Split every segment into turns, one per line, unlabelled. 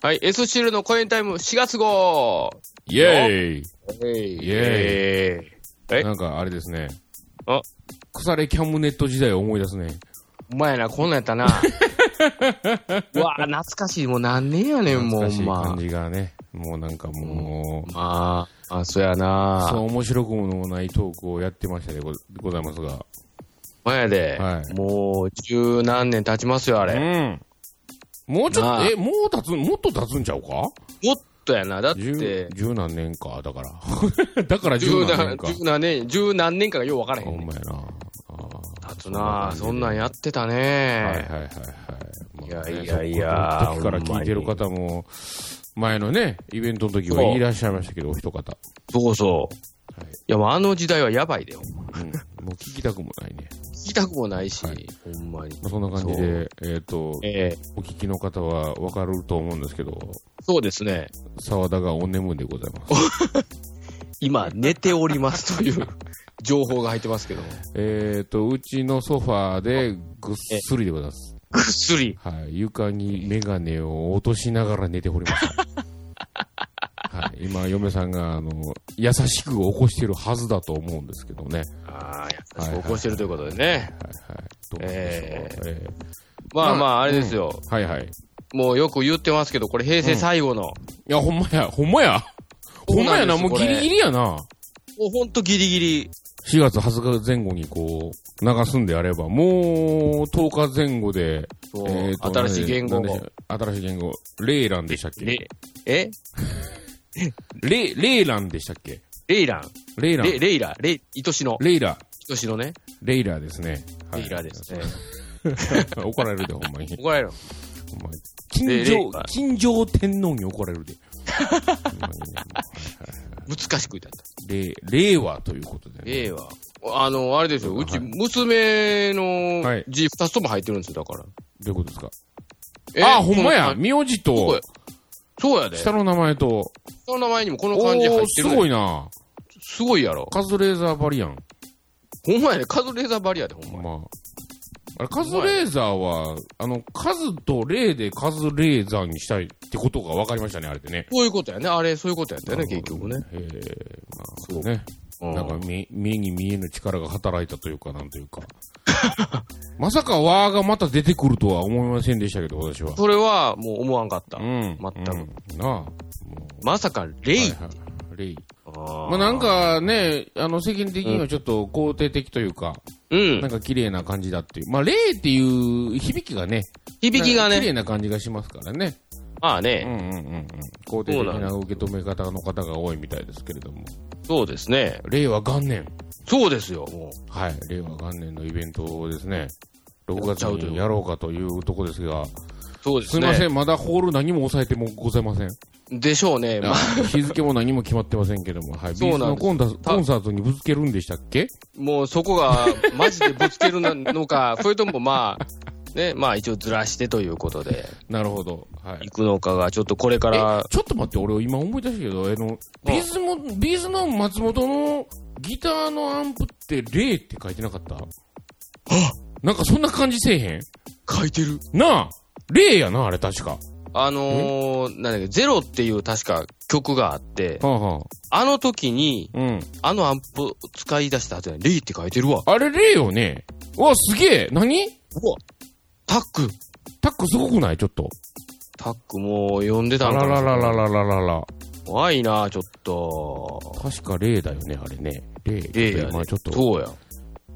はい、S シールの公演タイム4月号
イェーイ
イ
イエ
ーイえ？
なんかあれですね。
あ？
腐れキャムネット時代を思い出すね。
お前やな、こんなんやったな。うわ懐かしい。もう何年やねん、もう、
懐かしい
ま
感じがね。もうなんかもう、
あ。まあ、あ、そうや
そう
な。
面白くもないトークをやってましたでごございますが。
ほんやで、
はい
もう十何年経ちますよ、あ
う
れ。
ん。もうちょっと、え、もう経つ、もっと経つんちゃうか？
もっとやな。だって、
十、十何年か、だから。だから十
十
何年か。
何十何年、十何年かがよう分からへんねん。
ほんまやな。あ
経つなそんなんやってた
ーはいはいはい
ね。
はい。
いやいやいや
時から聞いてる方も、前のね、イベントの時はいらっしゃいましたけど、お一方。
そうそう。
はい
いや、もうあの時代はやばいでよ。
うん。もう聞きたくもないね。
聞きたくもないし、
はい
ほんまに。
まあ、そんな感じで、えっ、と、
ええ
お聞きの方はわかると思うんですけど、
そうですね。
沢田がお眠でございます。
今、寝ておりますという情報が入ってますけども。
えっと、うちのソファーでぐっすりでございます。
ぐっすり。
はい。床にメガネを落としながら寝ておりました。はい。今、嫁さんが、あの、優しく起こしてるはずだと思うんですけどね。
ああ、優しく起こしてるということでね。
はいはい。どうでしょう。
え
え
まあま
まあ
あ、あれですよ。
ーはいはい。い
もうよく言ってますけど、これ平成最後の。も
や、ほんまや、ほんまや。ほんまやな、もうギリギリやな。
うほんとギリギリ。
4月20日前後にこう、流すんであれば、もう10日前後で、えーと
新しい言語
新しい言語。レイランでしたっけ？
レ、え？
レイ、レイランでしたっけ？
レイラン。
レイラン。
レレイラ。レイ、愛しの。
レイラ。
愛しのね。
レイラですね。はい
レイラですね。
怒られるで、ほんまに。
怒られる。
ほんまに金城
ラ、
金城天皇に怒られるで。
難しく言った。
れ令和ということでね。
令和。あの、あれですよ。うち、
はい
娘の
はい
字二つとも入ってるんですよ、だから。
どういうことですか？
え
あ、ほんまや。名字と、
そうやで。
下の名前と、
その名前にもこの
お
漢字入っ
ー、す
てるね。
ごいな。
すごいやろ。
カズレーザーバリアン。
ほんまやね。カズレーザーバリアで、ほんま。
まあ。あれ、カズレーザーは、あの、数と例でカズレーザーにしたいってことが分かりましたね、あれでね。
そういうことやね。あれ、そういうことやったよね、結局ね。
ええま
そう
あね。
うん
なんか目、目に見えぬ力が働いたというか、なんというか。まさかワーがまた出てくるとは思いませんでしたけど、私は。
それはもう思わんかった。
うん。
全く
うんなあ。も
まさか、
う
レイ。
はいはいレイ。
あ
まあなん、かね、あの、世間的にはちょっと肯定的というか、
うん
なん。か綺麗な感じだっていう。まあ、レイっていう響きがね、
響きが
綺麗
ね。
な感じがしますからね。うん
まあね。
うんうんうん。肯定的な受け止め方の方が多いみたいですけれども。
そうですね。
令和元年。
そうですよ、も
はい。令和元年のイベントをですね、6月にやろうかというとこですが、
う。そうですね。
すいません、まだホール何も抑えてもございません。
でしょうね。まあ、
日付も何も決まってませんけども、はい。
そうなん
コンサートにぶつけるんでしたっけ？
もうそこが、マジでぶつけるのか、それともまあ、ね、まあ一応ずらしてということで、
なるほど。はい。
行くのかが、ちょっとこれから
え、ちょっと待って、俺今思い出したけど、あの、 B'z も、 B'z の松本のギターのアンプって、レイって書いてなかった？なんかそんな感じせえへん？
書いてる。
なあレイやな、あれ確か。
あのー、なんだっけ、ゼロっていう確か曲があって、
はあは
あの時に、
あ。うん。
あのアンプ使い出した後に、レイって書いてるわ。
あれレイよね。うわ、すげえ何？
うわタック。
タックすごくない？ちょっと。
タックもう読んでた
あら
んからな。
らららららら。
怖いな、ちょっと。
確かレイだよね、あれね。レイ。
レイやね
まあちょっと、
そうや。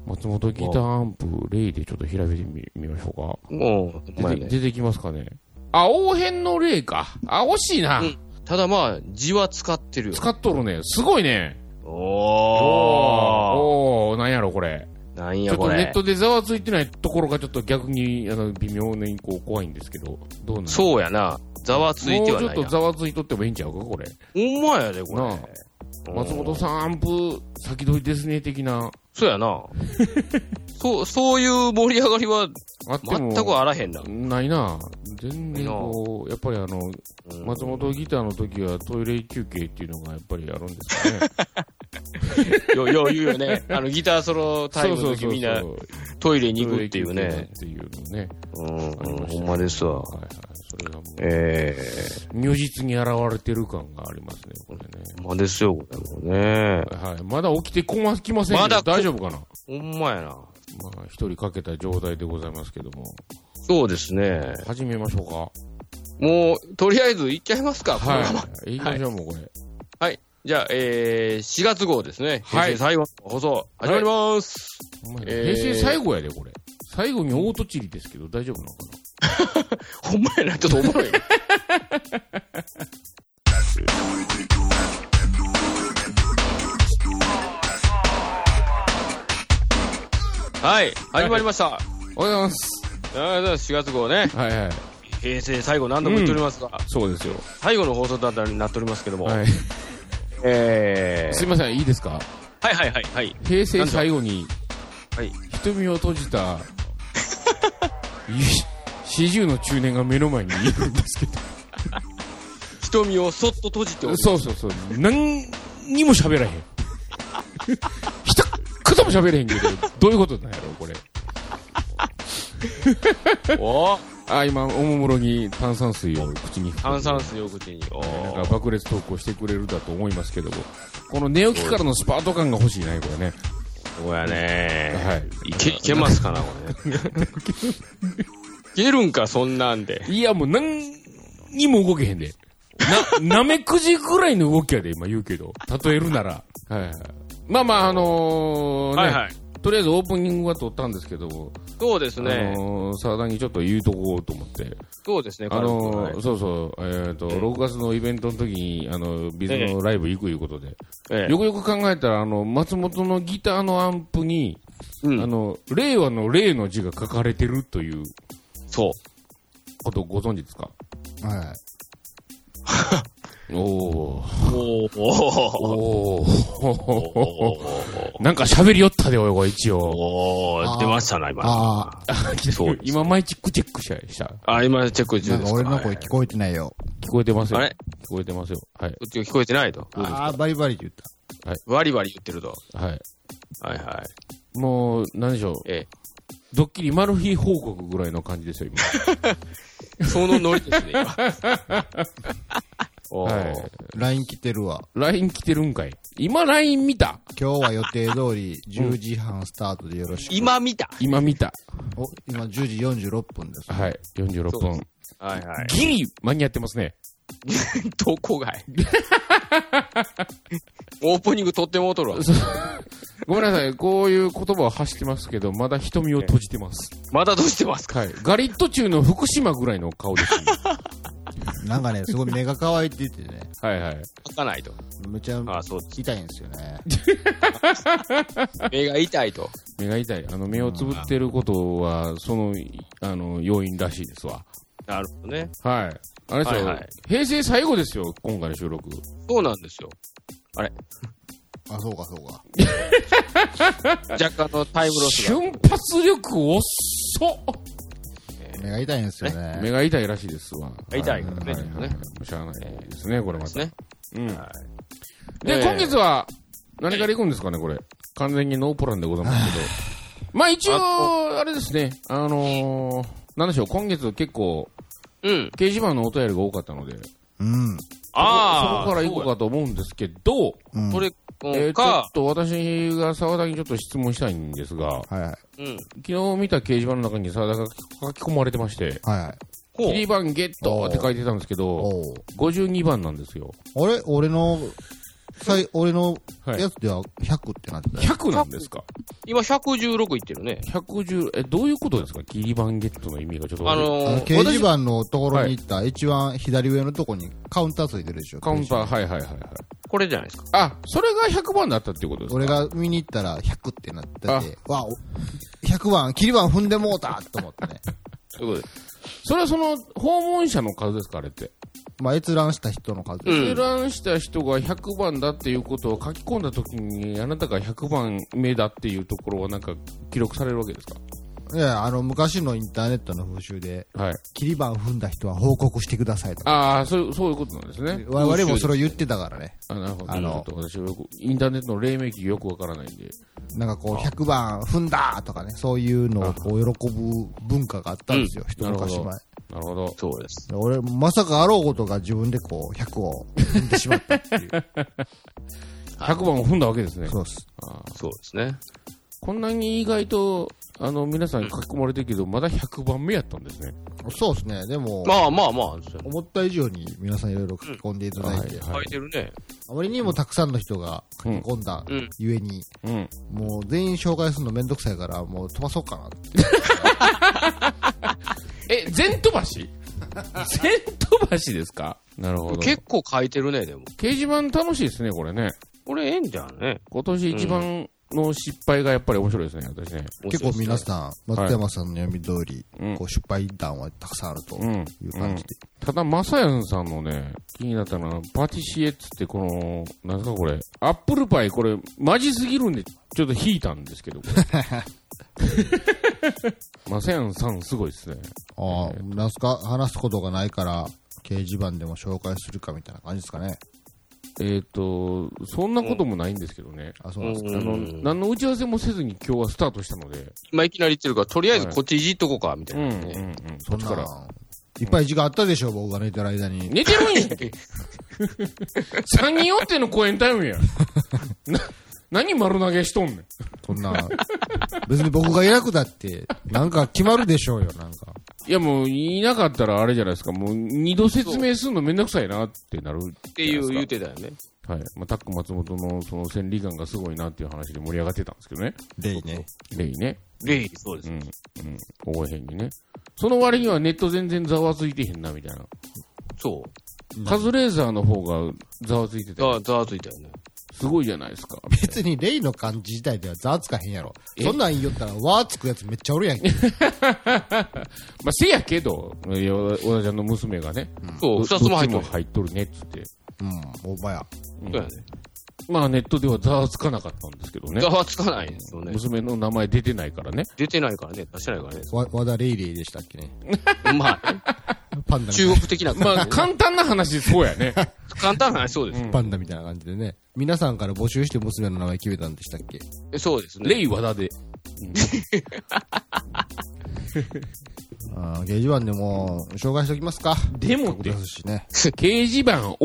松本ギターアンプ、レイでちょっと調べてみみましょうか。
もう、ほんまやね。
出て出てきますかね。あ、応変のレイか。あ、惜しいな。
うんただまあ、字は使ってるよ。
使っとるね。すごいね。
おー。
おー、なんやろ、これ。
なんやこれ
ちょっとネッ。トでざわついてないところがちょっと逆に、あの、微妙にこう怖いんですけど、どうなん
そうやな。ざわついてはないな。
もうちょっとざわついとってもいいんちゃうか、これ。
ほんまやで、これ。
松本さん、アンプ、先取りですね、的な。
そうやな。そう、そういう盛り上がりは。全くあらへんな。
ないな全然こう、やっぱりあの、
うん
松本ギターの時はトイレ休憩っていうのがやっぱりあるんですかね。
よ、よう言うよね。あの、ギターソロタイムの時みんなトイレに行くっていうね。
っていうのね。
うん、ほんまですわ。
はいはい。それがもう、
ええ
如実に現れてる感がありますね、これね。
ほんまですよ、これもね。
はい。まだ起きてこま、きません
まだ
大丈夫かな？
ほんまやな。
まあ、一人かけた状態でございますけども。
そうですね。
始めましょうか。
もう、とりあえず行っちゃいますか、
はい。行きましょう、もうこれ。
はい。じゃあ、えー、4月号ですね。
はい
平成最後の放送、始まります。
お前
えー
平成最後やで、これ。最後に大戸チリですけど、大丈夫なのか
ほんまやな、ちょっとおもろい。はい、始まりました。
なおはようございます。
ありがとうございます4月号ね。
はいはい。
平成最後何度も言っておりますが、
そうですよ。
最後の放送となっておりますけども、
はい。
えー、
すいません、いいですか？
はいはいはいはい。
平成最後に、
はい。
瞳を閉じた、四十の中年が目の前にいるんですけど。
瞳をそっと閉じて。
そうそうそう。何にも喋らへん。一言も喋れへんけど、どういうことなんやろ、これ。
お
あ、今、おもむろに炭酸水を口に含
炭酸水を口に。お
なんか爆裂トークをしてくれるだと思いますけども、この寝起きからのスパート感が欲しいね、これね。
そうやね
はい。
いけ、いけますかな、これ。いけるんか、そんなんで。
いや、もう何にも動けへんで。な、なめくじぐらいの動きやで、今言うけど。例えるなら。はいはい。まあまあ、あのー、ね、
はいはい。
とりあえずオープニングは撮ったんですけども、
そうです
あ
ね。
のー、沢田にちょっと言うとこうと思って。
そうですね、
あのーそうそう、えっ、と、
ええ
6月のイベントの時に、あの、ビズのライブ行くいうことで。
ええ
よくよく考えたら、あの、松本のギターのアンプに、
うん
あの、令和の令の字が書かれてるという
そう。
ことをご存知ですか？
はい。
おー。
おー
お
お
ー。なんか喋りよったで、おい、これ一応。
おー出ましたな、今。
あ
そう
今、マイチックチェックした。した
あ、今チェック
あ、
中です
俺の声
はい
聞こえてないよ。
聞こえてますよ。
あれ？
聞こえてますよ。はい。
こっちが聞こえてないと。
ああ、バリバリって言った。
バリバリ言ってると。
はい。
はいはい。
もう、なんでしょう。
え
ドッキリマル秘報告ぐらいの感じですよ、今。
え。そのノリですね、今。
はい。
LINE 来てるわ。
LINE 来てるんかい今 LINE 見た？
今日は予定通り10時半スタートでよろしく。
今見た。
今見た。
お、今10時46分です。
はい。46
そうで
分。
はいはい。
ギリ間に合ってますね。
どこがい？オープニング撮ってもうとるわ。
ごめんなさい。こういう言葉を発してますけど、まだ瞳を閉じてます。
まだどうしてますか？
はい。ガリット中の福島ぐらいの顔です、ね。
なんかね、すごい目が乾いててね、
はいはい。
開かないと。
めっちゃ
あそう。
痛いんですよね。
目が痛いと。
目が痛い。あの、目をつぶってることは、その、あの、要因らしいですわ。
なるほどね。
はい。あれですよ、
はいはい
平成最後ですよ、今回の収録。
そうなんですよ。
あ、そうかそうか。
若干のタイムロスが。
瞬発力遅っ
目が痛いんですよね。
目が痛いらしいですわ。
痛いからね
はいはいはいしゃあないですね、これまた。
ですね。
うん。
はい。
で、
ええ
今月は、何から行くんですかね、これ。完全にノープランでございますけど。まあ一応、あれですね、あのー、なんでしょう、今月結構、
うん。
掲示板のお便りが多かったので、
うん。
ああ。
そこから行こうかと思うんですけど、
うん。
えーちょっ
か、
と私が沢田にちょっと質問したいんですが、
はいはい。
うん。
昨日見た掲示板の中に沢田が書き込まれてまして、
はいはい。
こ
切り板ゲットって書いてたんですけど、
おう
52番なんですよ。
あれ？俺の、さい、俺の
はい
やつでは100ってなってたよ。
100なんですか？
今116いってるね。
110、え、どういうことですか？切り板ゲットの意味がちょっと
あ
わかんない。
あの
のー、
掲示板のところに行った一番左上のところにカウンターついてるでしょ。
カウンター、はいはいはいはい。
これじゃないですか？
あ、それが100番だったっていうことですか？
俺が見に行ったら100ってなってて、わ、お100番、切り番踏んでもうたと思ってね。
そういうことです。
それはその訪問者の数ですかあれって？
まあ、閲覧した人の数です。
うん
閲覧した人が100番だっていうことを書き込んだ時に、あなたが100番目だっていうところはなんか記録されるわけですか？
いや、あの、昔のインターネットの風習で、
はい。
切り板踏んだ人は報告してくださいとか。
ああ、そういう、そういうことなんですね。
我々もそれを言ってたからね。
あなるほど。
あの
ちょっと私はよく、インターネットの黎明期よくわからないんで。
なんかこう、100番踏んだとかね、そういうのをこう喜ぶ文化があったんですよ、一昔前。
なるなるほど。
そうです。
俺、まさかあろうことが自分でこう、100を踏んでしまったっていう。
100番を踏んだわけですね。
そうです。
そうですね。
こんなに意外と、あの、皆さん書き込まれてるけど、まだ100番目やったんですね。
そうですね。でも、
まあまあまあ、
思った以上に皆さんいろいろ書き込んでいただいて、
うん
書いてるね。
あまりにもたくさんの人が書き込んだ
うん
ゆえに、
うん。
もう全員紹介するのめんどくさいから、もう飛ばそうかなって。
え、全飛ばし？全飛ばしですか？なるほど。
結構書いてるね、でも。
掲示板楽しいですね、これね。
これええんじゃんね。
今年一番の失敗がやっぱり面白いですね、私ね。
結構皆
ん。
さん、松山さんの読み通り、
うん
こう失敗談はたくさんあると
うん。
いう感じで。
ただ、まさやんさんのね、気になったのは、パティシエっつって、この、なんですかこれ、アップルパイ、これ、マジすぎるんで、ちょっと引いたんですけど、これ。まさやんさん、すごいですね。
ああ、なんすか？話すことがないから、掲示板でも紹介するかみたいな感じですかね。
えっ、と、そんなこともないんですけどね。
あ、そうなんですか。
あの、何の打ち合わせもせずに今日はスタートしたので、
今いきなり言ってるから、とりあえずこっちいじっとこうか、みたい
うん、
な
うん、うん
ね。。
そっちから。
いっぱい時間あったでしょ、僕が寝てる間に。
寝てるんや。三人おっての公演タイムや。な、何丸投げしとんねん。
そんな、別に僕がいなくだって、なんか決まるでしょうよ、なんか。
いやもう、いなかったらあれじゃないですか。もう、二度説明するのめんどくさいなってなる。
っていう言うてたよね。
はい。まあ、タック松本のその戦利感がすごいなっていう話で盛り上がってたんですけどね。
レイね。
レイね。
レイ、そうです
う。ん。うん。応援にね。その割にはネット全然ざわついてへんな、みたいな。
そう。
カズレーザーの方がざわついてて、
ざざわついたよね。
すごいじゃないですか。
別にレイの漢字自体ではざわつかへんやろ。そんなん言いよったら、わーつくやつめっちゃおるやんけ。
まあ、せやけど、小田ちゃんの娘がね、
そう、
ど
二つも入っ
ど
てる。
入っとるねっつって。
うん、おばや。
そうやね。
まあネットではざわつかなかったんですけどね
ざ。わつかないんですよね。
娘の名前出てないからね。
出てないからね、出してないからね。
わ、和田レイレイでしたっけね。
まあね、
パンダ
中国的な
まあ。簡単な話そうやね。
簡単な話、そう です。
うん
パンダみたいな感じでね。皆さんから募集して娘の名前決めたんでしたっけ？
えそうですね。
レイ和田で。
あー掲示板でも紹介しておきますか。
でもって
ね。
掲示板を、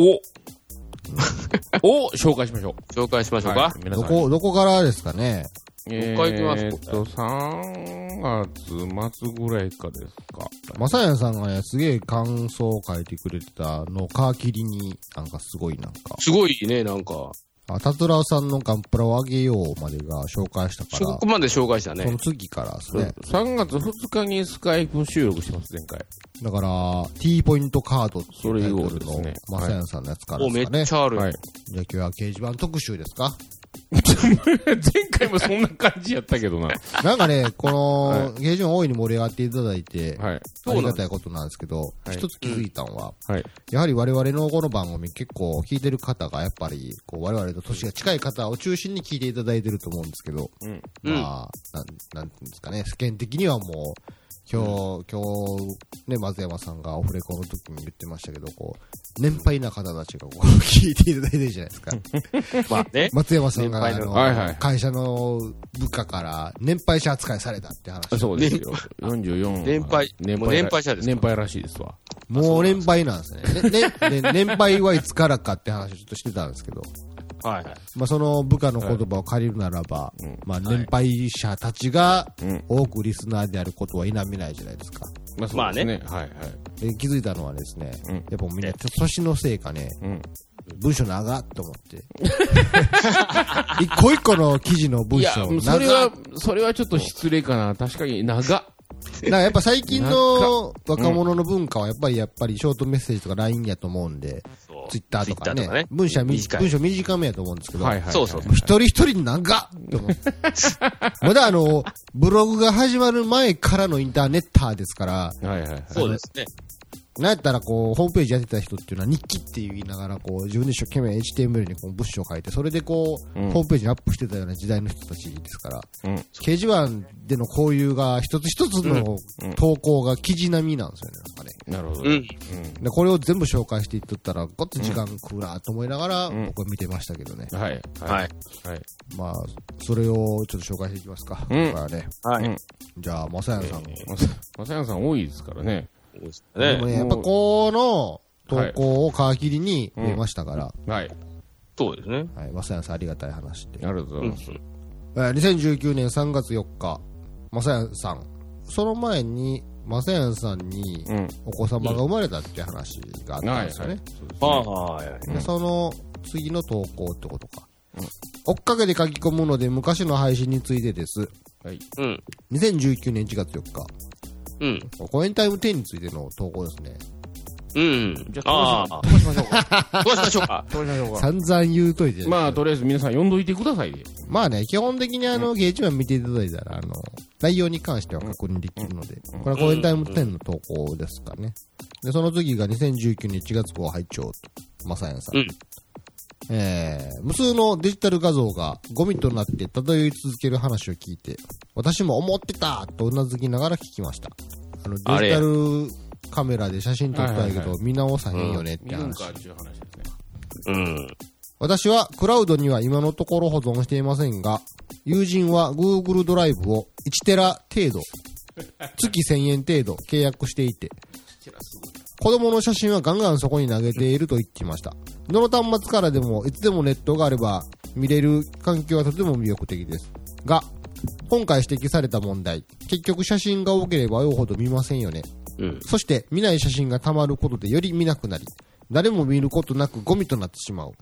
を紹介しましょう。
紹介しましょうか。
はい。
どこ、どこからですかね
え
どっから行きます
ーっと、3月末ぐらいかですか。
まさやんさんがね、すげえ感想を書いてくれてたのを皮切りに、なんかすごいなんか、
すごいね、なんか。
あ、たつらうさんのガンプラをあげようまでが紹介したから、
そこまで紹介した
その
ね。
次からですね。
3月2日にスカイプ収録してます、前回。
だから、T ポイントカードっていうタイトル
それ以後
のまさやんさんのやつから
お、めっ
ですかね。
ちゃある。
はい。
じゃあ今日は掲示板特集ですか
前回もそんな感じやったけどな。
なんかね、こ
はい
の、掲示板大いに盛り上がっていただいて、
はい。
ありがたいことなんですけど、
い
一つ気づいたのは、
はい。
やはり我々のこの番組結構聞いてる方がやっぱり、こう我々と年が近い方を中心に聞いていただいてると思うんですけど、まあ、なん、なんていうんですかね、世間的にはもう、今日、今日、ね、松山さんがオフレコの時に言ってましたけど、こう、年配な方たちがこう、聞いていただいてるじゃないですか。
まあね。
松山さんが、あ
年配の
の、
はいはい
会社の部下から年配者扱いされたって話。
そうですよ。44。
年配もう年配者ですか？
年配らしいですわ。
もう年配なんですね。ね、ね、ね年配はいつからかって話をちょっとしてたんですけど、
はいはい。
まあその部下の言葉を借りるならば、
うん
まあ年配者たちが
うん。
多くリスナーであることは否めないじゃないですか。
まあそうですね。はいはい。
で気づいたのはですね、
うん
やっぱみんな年のせいかね、
うん。
文章長っと思って。一個一個の記事の文
いや、
章
それは、それはちょっと失礼かな。確かに長っ。
だからやっぱ最近の若者の文化はやっぱりやっぱりショートメッセージとか LINE やと思うんで、ツイッターとかね、文章
短い。
文章短めやと思うんですけど、
はいはい。
そうそう
はい
一人一人長っと思って。まだあの、ブログが始まる前からのインターネッターですから、
はいはいはい。
そうですね。
なんやったらこう、ホームページやってた人っていうのは日記って言いながら、こう、自分で一生懸命 HTML にこう物資を書いて、それでこう、
うん
ホームページにアップしてたような時代の人たちですから、
うん。
掲示板での交流が一つ一つの
うん
投稿が記事並みなんですよね、なんかね。
なるほど。
うん。
で、これを全部紹介していっとったら、ごっつ時間食うなと思いながら、
うん
僕は見てましたけどね。
はい。
はい。
はい。
まあ、それをちょっと紹介していきますか。
うん
ここからね。
はい。
うん
じゃあ、まさやさん。
まさ、まさやさん多いですからね。
ですね。
でもね、やっぱこの投稿を皮切りに増えましたから、
はい。
そうですね。
はい、まさやさんありがたい話で。
ありがとうございます。
えー2019年3月4日、まさやさん。その前に、まさやさんに
うん。
お子様が生まれたって話があったんですよね。
そうですね
はい。
でその次の投稿ってことか。追っかけで書き込むので昔の配信についてです。
はい。
うん。
2019年1月4日。
うん。
コエンタイム10についての投稿ですね。
うん。
じゃ
あ
あ、飛ばしましょうか。
あ、どうしましょうか。
飛ばしましょうか。
散々言うといて。
まあ、とりあえず皆さん読んどいてくださいで。
まあね、基本的にあの、ゲージマン見ていただいたら、あの、内容に関しては確認できるので、これはコエンタイム10の投稿ですかね。で、その次が2019年1月号拝聴まさやさん。
うん
えー、無数のデジタル画像がゴミとなって漂い続ける話を聞いて、私も思ってたとうなずきながら聞きました。あの、デジタルカメラで写真撮ったんやけど見直さへんよねって話。
見るんかっていう話ですね。
うん。
私はクラウドには今のところ保存していませんが、友人は Google ドライブを1テラ程度、月1000円程度契約していて、子供の写真はガンガンそこに投げていると言っていました。どの端末からでもいつでもネットがあれば見れる環境はとても魅力的です。が、今回指摘された問題、結局写真が多ければ多いほど見ませんよね。
うん。
そして見ない写真が溜まることでより見なくなり、誰も見ることなくゴミとなってしまう。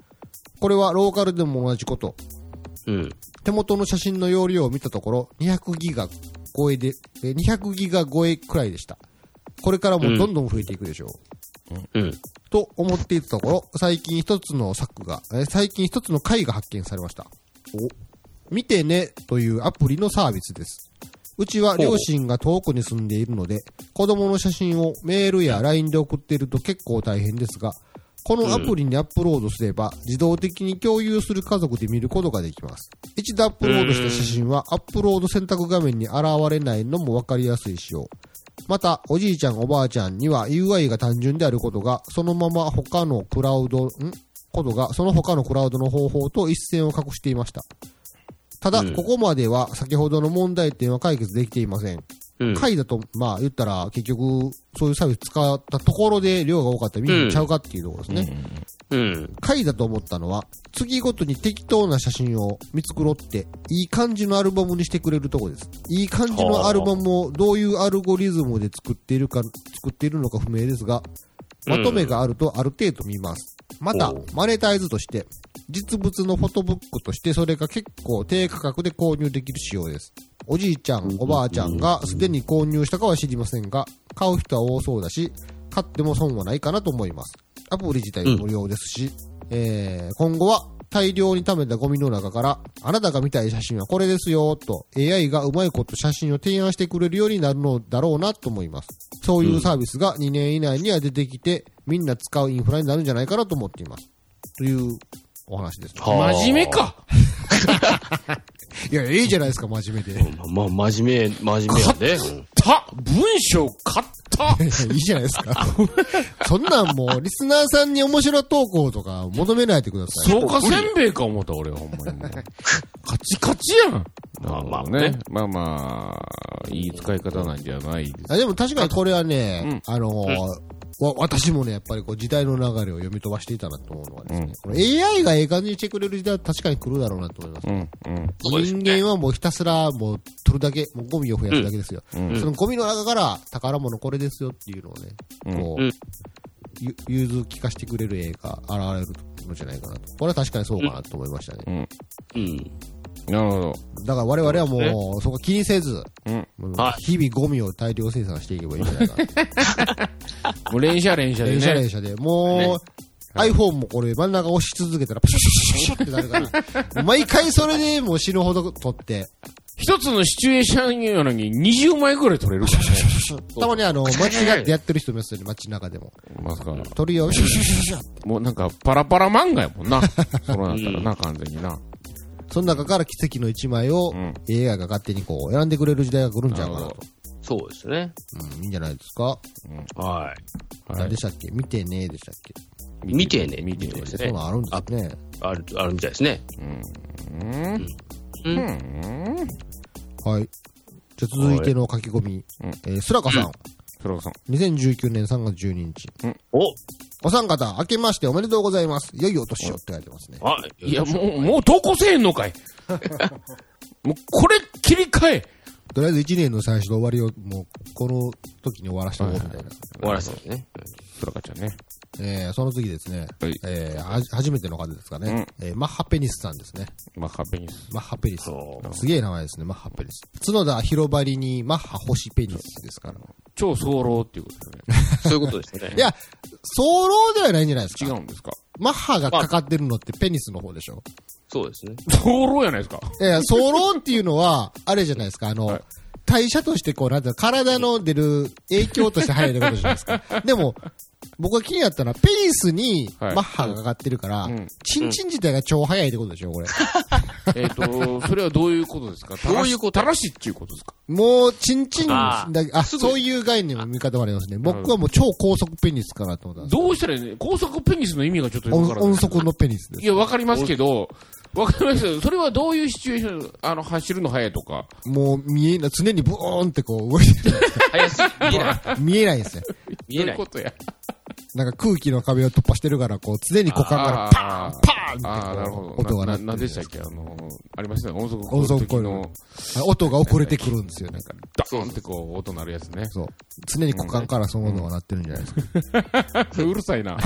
これはローカルでも同じこと。
うん。
手元の写真の容量を見たところ、200ギガ超えで、え200ギガ超えくらいでした。これからもどんどん増えていくでしょう。
うん。
と思っていたところ、最近一つの作が、え最近一つの回が発見されました。お見てねというアプリのサービスです。うちは両親が遠くに住んでいるので、子供の写真をメールや LINE で送っていると結構大変ですが、このアプリにアップロードすれば、自動的に共有する家族で見ることができます。一度アップロードした写真は、アップロード選択画面に現れないのもわかりやすい仕様。また、おじいちゃんおばあちゃんには UI が単純であることが、そのまま他のクラウド、ん？ことが、その他のクラウドの方法と一線を画していました。ただ、
うん
ここまでは先ほどの問題点は解決できていません。
うん。
回だと、まあ言ったら結局、そういうサービス使ったところで量が多かったら見るんちゃうかっていうところですね。
うん。
回だと思ったのは、月ごとに適当な写真を見繕って、いい感じのアルバムにしてくれるところです。いい感じのアルバムをどういうアルゴリズムで作っているか、作っているのか不明ですが、まとめがあるとある程度見ます。またマネタイズとして、実物のフォトブックとしてそれが結構低価格で購入できる仕様です。おじいちゃん、おばあちゃんがすでに購入したかは知りませんが、買う人は多そうだし、買っても損はないかなと思います。アプリ自体無料ですし、えー、今後は大量に貯めたゴミの中から、あなたが見たい写真はこれですよ、と AI がうまいこと写真を提案してくれるようになるのだろうなと思います。そういうサービスが2年以内には出てきて、みんな使うインフラになるんじゃないかなと思っています。というお話です。
はあ
真面目か。
いや、いいじゃないですか、真面目で。
まあ、真面目、真面目やで。うん
た文章買った
いいじゃないですか。そんなんもう、リスナーさんに面白投稿とか求めないでください。
そうかせんべいか思った俺ほんまにもう。カチカチやん。
まあまあ
ね。まあまあ、いい使い方なんじゃないです
あでも確かにこれはね、あのーわ私もね、やっぱりこう時代の流れを読み飛ばしていたなと思うのはですね、この AI がええ感じにしてくれる時代は確かに来るだろうなと思います。
うん、うん。
そうですね
人間はもうひたすらもう取るだけ、もうゴミを増やすだけですよ。
うん
そのゴミの中から宝物これですよっていうのをね、こう、融通聞かせてくれる絵が現れるのじゃないかなと。これは確かにそうかなと思いましたね。
うん。
なるほど。
だから我々はも
そう
そこ気にせず、
うん。
日々ゴミを大量生産していけばいいんじゃないかな。
もう連射連射で
連射連
ね。
射で。もう、iPhone もこれ真ん中押し続けたら、プシュシュシュシュシュってなるから、毎回それでもう死ぬほど撮って、
一つのシチュエーションやのに20枚ぐらい取れるからね。
たまにあの、間違ってやってる人いますよね、街中でも。
まさか、
撮るよ、シュシュシュシュシュ
もうなんかパラパラ漫画やもんな。そうなったらな、完全にな。
その中から奇跡の一枚を
うん
AI が勝手にこう選んでくれる時代が来るんじゃないかなと
なる。
そうですね。
うん、いいんじゃないですか？
は
何でしたっけ？見てねでしたっけ？
見てね
見てね
見てま。す
そういうのあるんですね。
い。ある、あるみたいですね。
うん。
う
うんん。
はい。じゃあ続いての書き込み。
うん
えー、スラカさん。
そらさん。
2019年3月12日。
お
お三方、明けましておめでとうございます。良いお年をって書いてますね。
あ、
いや、もう、もう投稿せえんのかい。もう、これ切り替え。
とりあえず1年の最初の終わりを、もう、この時に終わらせておこうみたいな。
終わらせてね。
そらかちゃんね。
えー、その次ですね。
はい
えー、はじ初めての方ですかね。えーマッハペニスさんですね。
マッハペニス。
マッハペニス。
そ
すげえ名前ですね、マッハペニス。角田広張りにマッハ星ペニスですから。
超早漏っていうことですよね。
そういうことですね。
いや、早漏ではないんじゃないですか。
違うんですか？
マッハがかかってるのってペニスの方でしょ。
そうですね。
早漏やないですか。
いやいや、早漏っていうのは、あれじゃないですか、あの、
はい
代謝としてこう、なんていうの体の出る影響として入ることじゃないですか。でも、僕が気になったのは、ペニスにマ
はい
ッハがかかってるから、
うん
チンチン自体が超速いってことでしょ、これ。
えっと、それはどういうことですか？
どういうこと？
正しいっていうことですか？
もう、チンチン
あ
だあ、そういう概念の見方もありますね。僕はもう超高速ペニスかなと思ったんです
どうしたらいいね？高速ペニスの意味がちょっとよくわ
音
からない。
音速のペニスです。
いや、わかりますけど、わかりますけど、それはどういうシチュエーション、あの、走るの速いとか。
もう見えない、常にブーンってこう動いてる。
早すぎ、見えない。
見えないんですよ。
見えない
どういうこ。とや？
なんか空気の壁を突破してるから、こう、常に股間からパーンパーンって
ああ、なるほど。な
音が鳴ってる
なんでしたっけあの、ありましたね。音速
音速コイル
の、
音が遅れてくるんですよね。
ダーンってこう、音鳴るやつね。
そう。常に股間からその音が鳴ってるんじゃないですか。
うるさいな。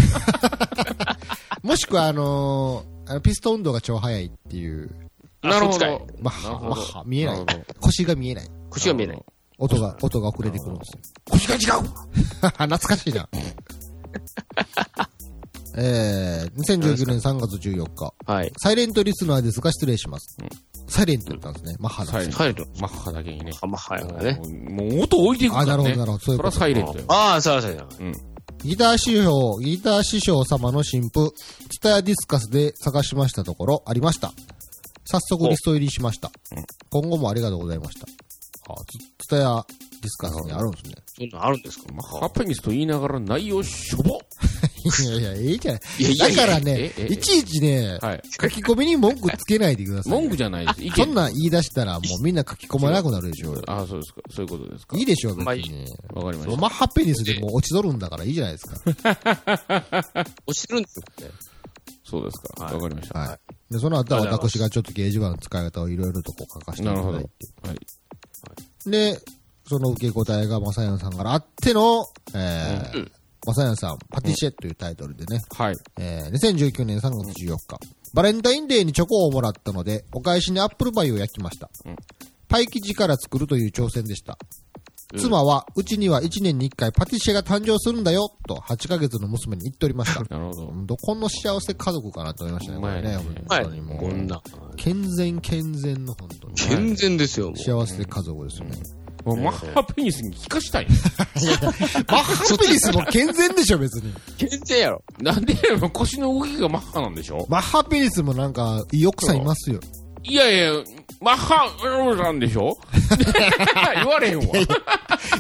もしくは、あのーあのピストン運動が超速いっていう、
なるほど。
マッハ、マッハ、見えない。腰が見えない。
腰が見えない。
音が、音が遅れてくるんですよ。
腰が違う
懐かしいな。えー、2019年3月14日。
はい。
サイレントリスナーですが失礼します。サイレントだったんですね。マッハなんですよ
サイレン
入る
マッハだけにね。
あんま早いからね。
もう音置いていくか
あ、
らね。
なるほど、なるほど。そういうこと。
サイレントよ。
ああ、そうそうそう。
ギター師匠、ギター師匠様の新譜、ツタヤディスカスで探しましたところ、ありました。早速リスト入りしました。今後もありがとうございました。あ、ツタヤディスカスにあるんですね。
そんなんあるんですか？
マッハペニスと言いながら内容しょぼ
いやいや、いいじゃない。だからね
え、え
いちいちね、
はい。
書き込みに文句つけないでください。
文句じゃないです。
そんなん言い出したらもうみんな書き込まなくなるでしょ。
ああ、そうですか。そういうことですか。
いいでしょう、別に。
わかりました。
マッハペニスでもう落ちとるんだからいいじゃないですか。
落ちてるんですよ。
そうですか。
はい
わかりました。
はい。で、その後は私がちょっと掲示板の使い方をいろいろとこう書かせてい
なるほど。
ただい
はい。
て。で、その受け答えがまさやんさんからあっての、えー、まさやんさん、パティシエというタイトルでね、
はい。
えー、2019年3月14日、バレンタインデーにチョコをもらったので、お返しにアップルパイを焼きました。
うん
パイ生地から作るという挑戦でした。妻は、うちには1年に1回パティシエが誕生するんだよ、と8ヶ月の娘に言っておりました。
なるほど。
どこの幸せ家族かなと思いましたね、これね。
ほんま
はい。
本当にもう
こんな。
健全健全の本当に。
健全ですよ、もう。
幸せ家族ですよね。
もうマッハペニスに聞かしたい。
マッハペニスも健全でしょ、別に。
健全やろ。
なんで腰の動きがマッハなんでしょ？
マッハペニスもなんか、いい奥さんいますよ。
いやいや、マッハ、うんなんでしょ？言われへんわ。
い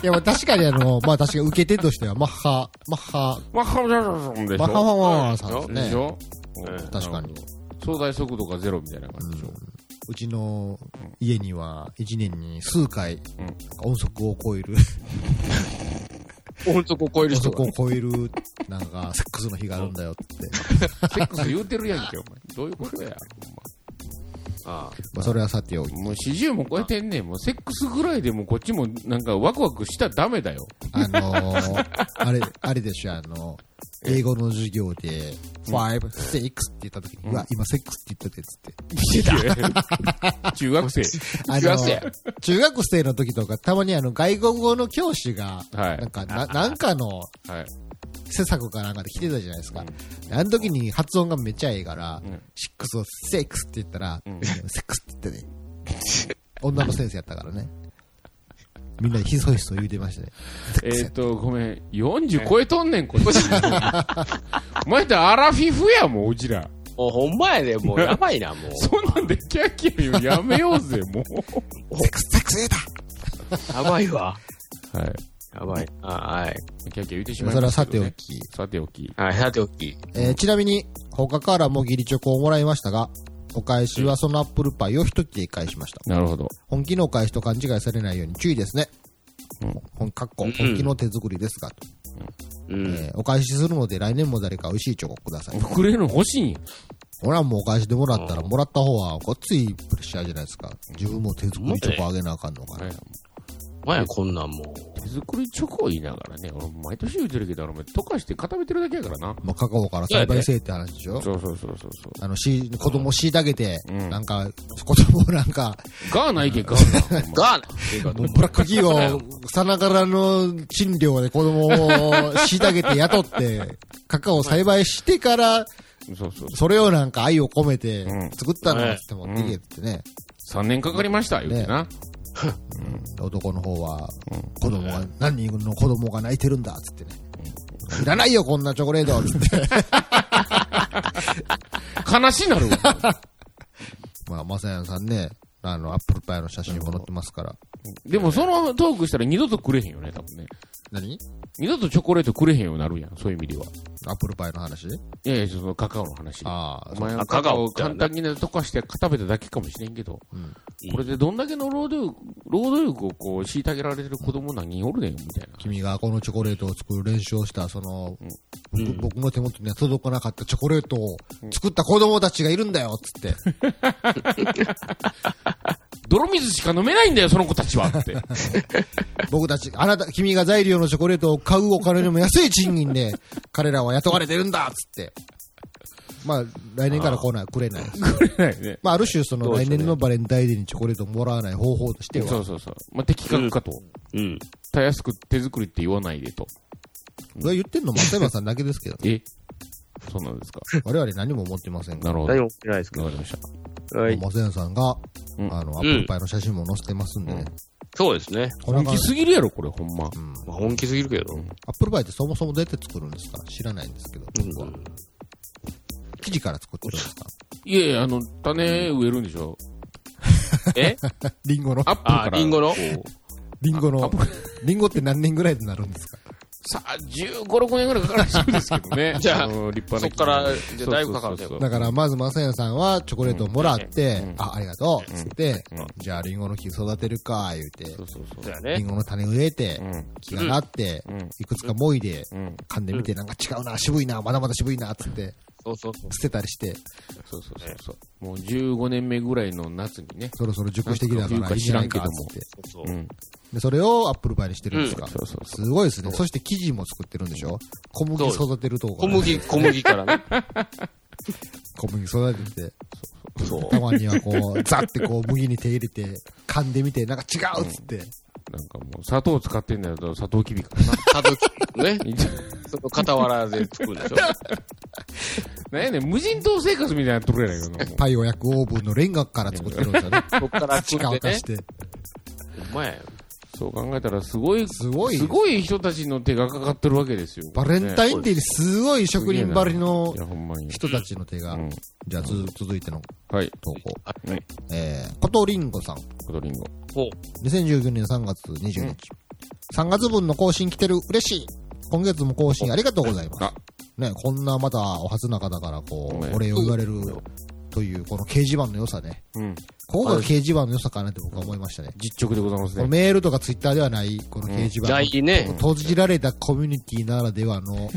や、まあ確かにあの、まあ確かに受け手としては、マッハ、マッハ、
マッハなんでしょ？
マッハママさんですね。
でしょ？
うん
確かに。
相対速度がゼロみたいな感じでしょ。
うちの家には、一年に数回、音速を超える、
音速を超える
音
人が
速を。超える、なんか、セックスの日があるんだよって。
セックス言うてるやんけ、お前。どういうことや。
あ
まあそれはさておき。
もう40も超えてんねん。もうセックスぐらいでもうこっちもなんかワクワクしたらダメだよ。
あのー、あれ、あれでしょ、あの、英語の授業で、five, six って言った時に、うわ、今セックスって言ったで、つって。
中学生。
中学生
中学生の時とか、たまにあの、外国語の教師が、
はい
なんか、な、なんかの
はい。
施策かなんかで来てたじゃないですか。あの時に発音がめっちゃええから、
うん
シックスをセックスって言ったら、
ん
セックスって言ってね。女の先生やったからね。みんなでひそひそ言うてましたね。
えっと、ごめん。40超えとんねん、こっち。お前ってアラフィフやもん、うちら。
もうほんまやで、もうやばいな、もう。
そんなんでキャッキャ言うやめようぜ、も
セックス、セックス言う
やばいわ。
う。はい。
やばい。あはい。
キャッキャ言うてしまいましたけど、ね。
ておき。
さておき。
はい、さておき。
えーちなみに、他からもギリチョコをもらいましたが、お返しはそのアップルパイを一切れ返しました。
なるほど。
本気のお返しと勘違いされないように注意ですね。
うん
本かっこ
うん
本気の手作りですが、と
うん。
えーお返しするので来年も誰か美味しいチョコください。
くれるの欲しいんや。
俺はもうお返しでもらったら、もらった方はごっついプレッシャーじゃないですか。自分も手作りチョコあげなあかんのかな。
はい
まや、こんなんもう。
手作りチョコ言いながらね、俺毎年言うてるけど、俺溶かして固めてるだけやからな。
まあ、カカオから栽培せえって話でしょ
そうそうそうそうそう。
あの、し、子供虐げて、
うん
なんか、子供なんか、
ガーナ行け、ガーナ。
ガー
もうブラック企業さながらの賃料で子供を虐げて雇って、カカオを栽培してから、
そうそう。
それをなんか愛を込めて
うん
作ったのっつって持ってけってね。
3年かかりました、言うてな。
男の方は、子供が、何人の子供が泣いてるんだっつってね。いらないよ、こんなチョコレートっつって。
悲しなるわ。
まあ、まさやんさんね、あの、アップルパイの写真も載ってますから。
でもそのトークしたら二度とくれへんよね、多分ね。
何？
二度とチョコレートくれへんようになるやん、そういう意味では。
アップルパイの話？
いやいや、そのカカオの話。
ああ
お、前は
あ
カカオを簡単にね溶かして固めただけかもしれんけど、
うん
これでどんだけの労働力、労働力をこう、虐げられてる子供何人おるねん、みたいな。
君がこのチョコレートを作る練習をした、その、
うん
僕僕の手元には届かなかったチョコレートを作った子供たちがいるんだよっつって。
泥水しか飲めないんだよ、その子たちはって。
僕たち、あなた、君が材料のチョコレートを買うお金よりも安い賃金で、彼らは雇われてるんだっつって。まあ、来年から来ない、くれない。
くれないね。
まあ、ある種、その
そうですね
来年のバレンタインデーにチョコレートをもらわない方法としては、
そうそうそう。まあ、的確かと。
うん。
たやすく手作りって言わないでと。
それ言ってんの松山さんだけですけど、
え？そうなんですか。
我々何も思ってませんが
なるほど。わ
何もないですけど。
かりました。
はい。
松山さんが、
うん
あの、アップルパイの写真も載せてますんでね。
そうですね。
本気すぎるやろ、これ、ほんま。
うん
まあ本気すぎるけど。
アップルパイってそもそもどうやって作るんですか？知らないんですけど、僕は。生地から作ってるんですか？
いやいや、あの、種植えるんでしょ。
え？
リンゴの
アップルから。
あリンゴの
リンゴのリンゴって何年ぐらいでなるんですか？
さあ、15、6年ぐらいかかるそうですけどね。
じゃあ
の立派な
そっから
木
じゃあだいぶかかる
だから、まず、まさやさんはチョコレートをもらって、
うん
あ、ありがとう、つって、
うん
じゃあ、リンゴの木育てるか、言うて
そ、うそうそう。
そうやね。
リンゴの種植えて
う、ん。
木がなって、
うん。
いくつかもいで、
うん。
噛んでみて、なんか違うな、渋いな、まだまだ渋いな、つって、
そうそうそう。
捨てたりして、
そうそうそうそう。もう15年目ぐらいの夏にね。
そろそろ熟してきたからいいんじゃないか、つって。
そうそうう。
ん。
で、それをアップルパイにしてるんですか、
そうそうそ
すごいですね。そして生地も作ってるんでしょ？小麦育てるとこから
小麦、小麦からね。
小麦育てて、
そう。
たまにはこう、ザってこう、麦に手入れて、噛んでみて、なんか違うっつって、
う。なんかもう砂糖使ってんだけど、砂糖きびかな。
たどき、ね。
いいんじゃ
その傍らで作るんでしょ。
なんやねん無人島生活みたいになっとるやないかな。もう
パイを焼くオーブンのレンガから作ってるんですよね。
そっから作ってね
力を貸し。て。
ほんまや。
そう考えたらすごい、
すごい
すごい人たちの手がかかってるわけですよ。
バレンタインデーにすごい職人ばりの。人たちの手が。
うん。
じゃあ、つ続いての
はい。
投稿。
はい。
えー、ことりんごさん。
コトリンゴ。
ほう。
2019年3月20日。3月分の更新来てる。嬉しい。今月も更新ありがとうございます。
あ、
ね、こんなまたお初な方からこ
ね
う、お礼を言われるという、この掲示板の良さね。
うん。
ここが掲示板の良さかなって僕は思いましたね。
実直でございますね。
メールとかツイッターではない、この掲示板。
大ね。
閉じられたコミュニティならではの、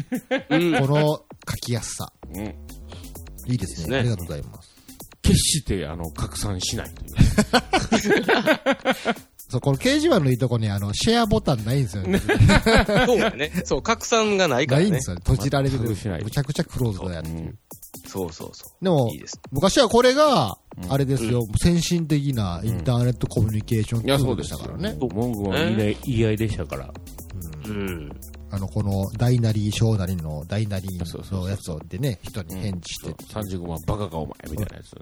うん。
この書きやすさ。
うん。
いいですね。
ね
ありがとうございます。
決して、あの、拡散しないという。
そう、この掲示板のいいとこに、あの、シェアボタンないんですよね。
そうやね。そう、拡散がないからね
ないんです。よね。閉じられてる。
全くしない
むちゃくちゃクローズドやっていう。
うん
そうそうそ
でも
う。いい、です。
昔はこれが
う、ん
あれですよ、先進的なインターネットコミュニケーションツ
いや、
ール
そうでし
でしたたからね。
文句は言い合い言い合いでしたから。
うん。
あの、この大なり小なりの大なり
そうそうそう
のやつをでね、人に返事して
そう35万バカかお前みたいなやつ。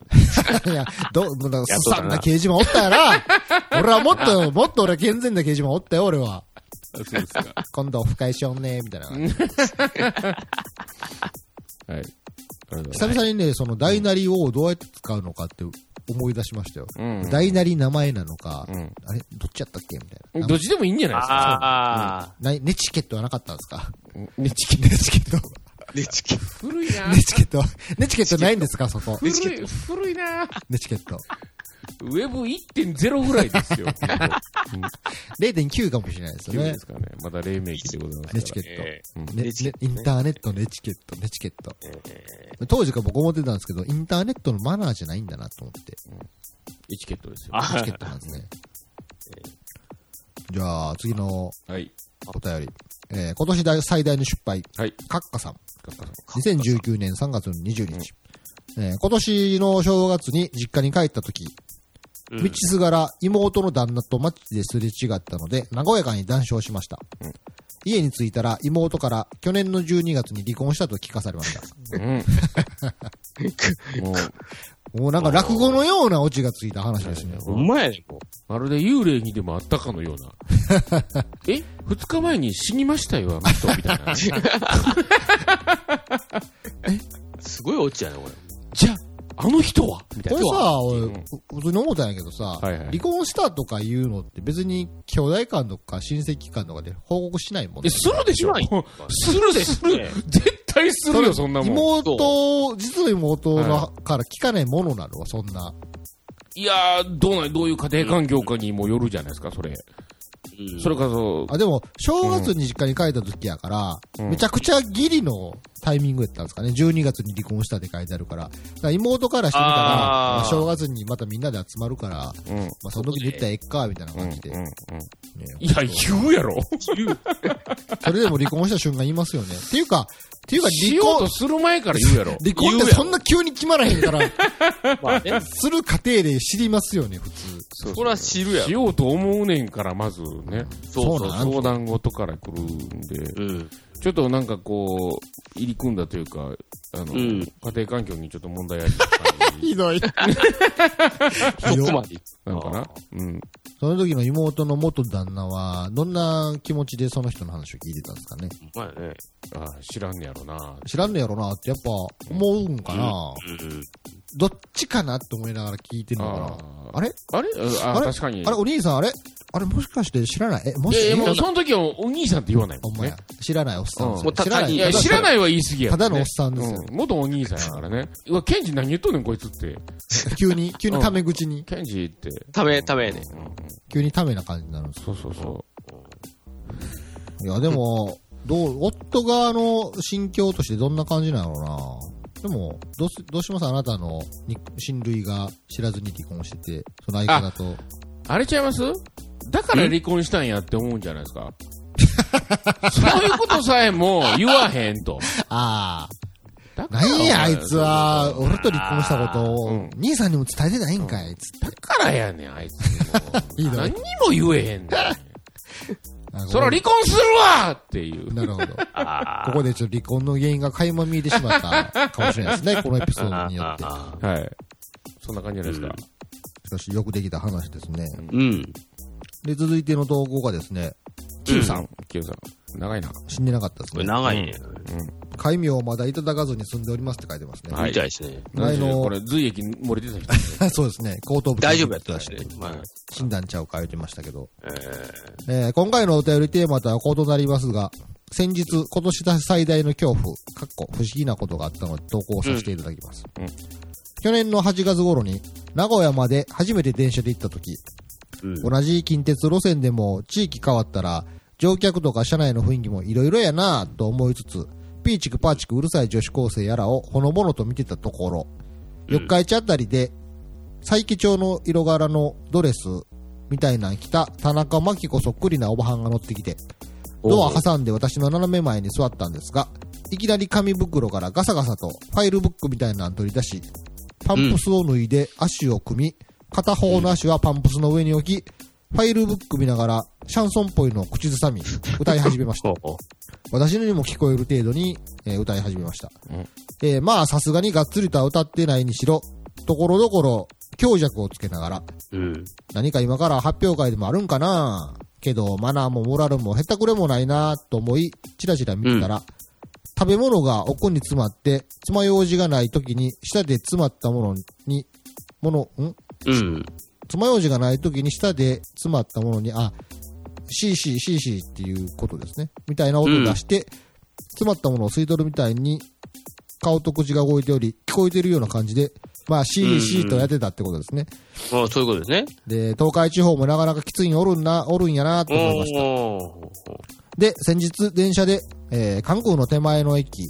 いや、ど、もうなんかすさんな掲示板おったよな。俺はもっと、もっと俺は健全な掲示板おったよ、俺は。
そうですか。
今度オフ会しようね、みたいな。
はい。
久々にね、その大なりをどうやって使うのかって思い出しましたよ。
うん
大なり名前なのか、
うん
あれどっちやったっけみたいな。
どっちでもいいんじゃないですか。
ああ、
なネチケットはなかったんですか？
ねチキ
ネチケット。
で、チキ
古いな
ネチケット。ネチケットないんですかそこ。
古い、古いな
ネチケット。
ウェブ1.0ぐらいですよ。
0.9かもしれないですよね
9で。すからね。まだ黎明期でございますから。
ネチケッ
え
うん
ト。ね
ネチケット
ねインターネットのネチケット、ネチケット。当時から僕思ってたんですけど、インターネットのマナーじゃないんだなと思って。
エチケットですよ。
あ
ネチケットなんですね。じゃあ、次の
はい。
お便り。えー今年大最大の失敗、
はい。
カッカさん。
カッカさん
2019年3月の20日。えー今年の正月に実家に帰った時、
うん
道すがら妹の旦那と街ですれ違ったので、和やかに談笑しました。
うん
家に着いたら妹から去年の12月に離婚したと聞かされました。
うん。も う、
もうなんか落語のようなオチがついた話ですね。
ほんまやねん、も
まるで幽霊にでもあったかのような。え？二日前に死にましたよ、あの人、みたいな。
う。すごいオチやねん、これ。
じゃあ、あの人は？みたいな。
これさ、俺、
うん。
普通に思ったんやけどさ、
はいはい。
離婚したとかいうのって別に兄弟間とか親戚間とかで報告しないもん
え、するでしょ？
しない。
するで、する。絶対するよ、そんなもん。
妹、実の妹の
は
から聞かないものなのは、そんな。
いやー、どうなん、どういう家庭環境かにもよるじゃないですか、それ。それからそ。
あ、でも、正月に実家に帰った時やから、
うん。
めちゃくちゃギリのタイミングやったんですかね。12月に離婚したって書いてあるから。だから妹からしてみたら、
あー
まあ正月にまたみんなで集まるから、
う、うん。
まあ、その時に言ったらええか、みたいな感じで。
いや、言うやろ。
それでも離婚した瞬間言いますよね。っていうか、っていうか離婚
しようと、する前から言うやろ。
離婚ってそんな急に決まらへんから、
まあね、
する過程で知りますよね、普通。
そう
そら知るやろ。
しようと思うねんから、まずね。
そう
そうなん
相談事から来るんで、
うん。
ちょっとなんかこう、入り組んだというか、あの、
うん
家庭環境にちょっと問題あり
ひどい。
そこまで。
なのかな？うん。
その時の妹の元旦那は、どんな気持ちでその人の話を聞いてたんですかね？
まやね。
あ知らんねやろな。
知らんねやろなってやっぱ思うんかな、
うん。
どっちかなって思いながら聞いてるのかな？
あ
あれ？
あれ？あ
あれ？
確かに。
あれ？お兄さんあれ？あれもしかして知らない？え、もし
いやいや、もうその時はお兄さんって言わないもんね。
知らないおっさんですよ。
もうた
知らない。
いや、知らないは言い過ぎや、ね。
ただのおっさんですよ
うん。元お兄さんやからね。うわ、ケンジ何言っとんねん、こいつって。
急に、急にタメ口に、
ケンジって。
ため、ためやね。
急にタメな感じになるんです
そうそうそ
いや、でも、どう、夫側の心境としてどんな感じなのなでも、どうす、どうします？あなたのに親類が知らずに離婚してて、その相方と。
う。あれちゃいます？だから離婚したんやって思うんじゃないですか。そういうことさえも言わへんと。
ああ。
だから
なんや、あいつは、俺と離婚したことを
うん、
兄さんにも伝えてないんかい、つって。
だからやねん、あいつ
いい
何にも言えへんねん。
あ
そら離婚するわっていう。
なるほど。
あ
ここでちょっと離婚の原因が垣間見えてしまったかもしれないですね、このエピソードによって。
あ
はい。そんな感じじゃないですか。
しかし、よくできた話ですね。
うん。
で、続いての投稿がですね、
Q さん。Q さん。長いな。
死んでなかったです
これ
ね。
長いね。
戒名をまだいただかずに住んでおりますって書いてますね。
はい
みたいですね。
来の
これ、髄液漏れてた人。
そうですね。後頭部
大丈夫やった
らしい
らしいね。まあ、
死んだんちゃうか言ってましたけど。
え
えー今回のお便りテーマとは異なりますが、先日、今年最大の恐怖、かっこ不思議なことがあったので投稿させていただきます。
うん
去年の8月頃に、名古屋まで初めて電車で行った時、同じ近鉄路線でも地域変わったら、乗客とか車内の雰囲気もいろいろやなぁと思いつつ、ピーチクパーチクうるさい女子高生やらをほのぼのと見てたところ、
うん。
四日市あたりで、佐伯町の色柄のドレスみたいなん着た田中真紀子そっくりなおばはんが乗ってきて、ドア挟んで私の斜め前に座ったんですが、いきなり紙袋からガサガサとファイルブックみたいなの取り出し、パンプスを脱いで足を組み、片方の足はパンプスの上に置き、ファイルブック見ながら、シャンソンっぽいのを口ずさみ、歌い始めました。私のにも聞こえる程度に、えー歌い始めました。
うん。
えーまあ、さすがにがっつりとは歌ってないにしろ、ところどころ強弱をつけながら、
うん。
何か今から発表会でもあるんかな？けど、マナーもモラルもへったくれもないなと思い、チラチラ見てたら、食べ物が奥に詰まって、爪楊枝がない時に、舌で詰まったものに、もの、ん？
うん。
爪楊枝がない時に舌で詰まったものに、あ、シーシーシーシーっていうことですね。みたいな音を出して、詰まったものを吸い取るみたいに、顔と口が動いており、聞こえてるような感じで、まあ、シーシーとやってたってことですね。
あそういうことですね。
で、東海地方もなかなかきついんおるんな、おるんやなと思いました。
お
で、先日電車で、えー、韓国の手前の駅、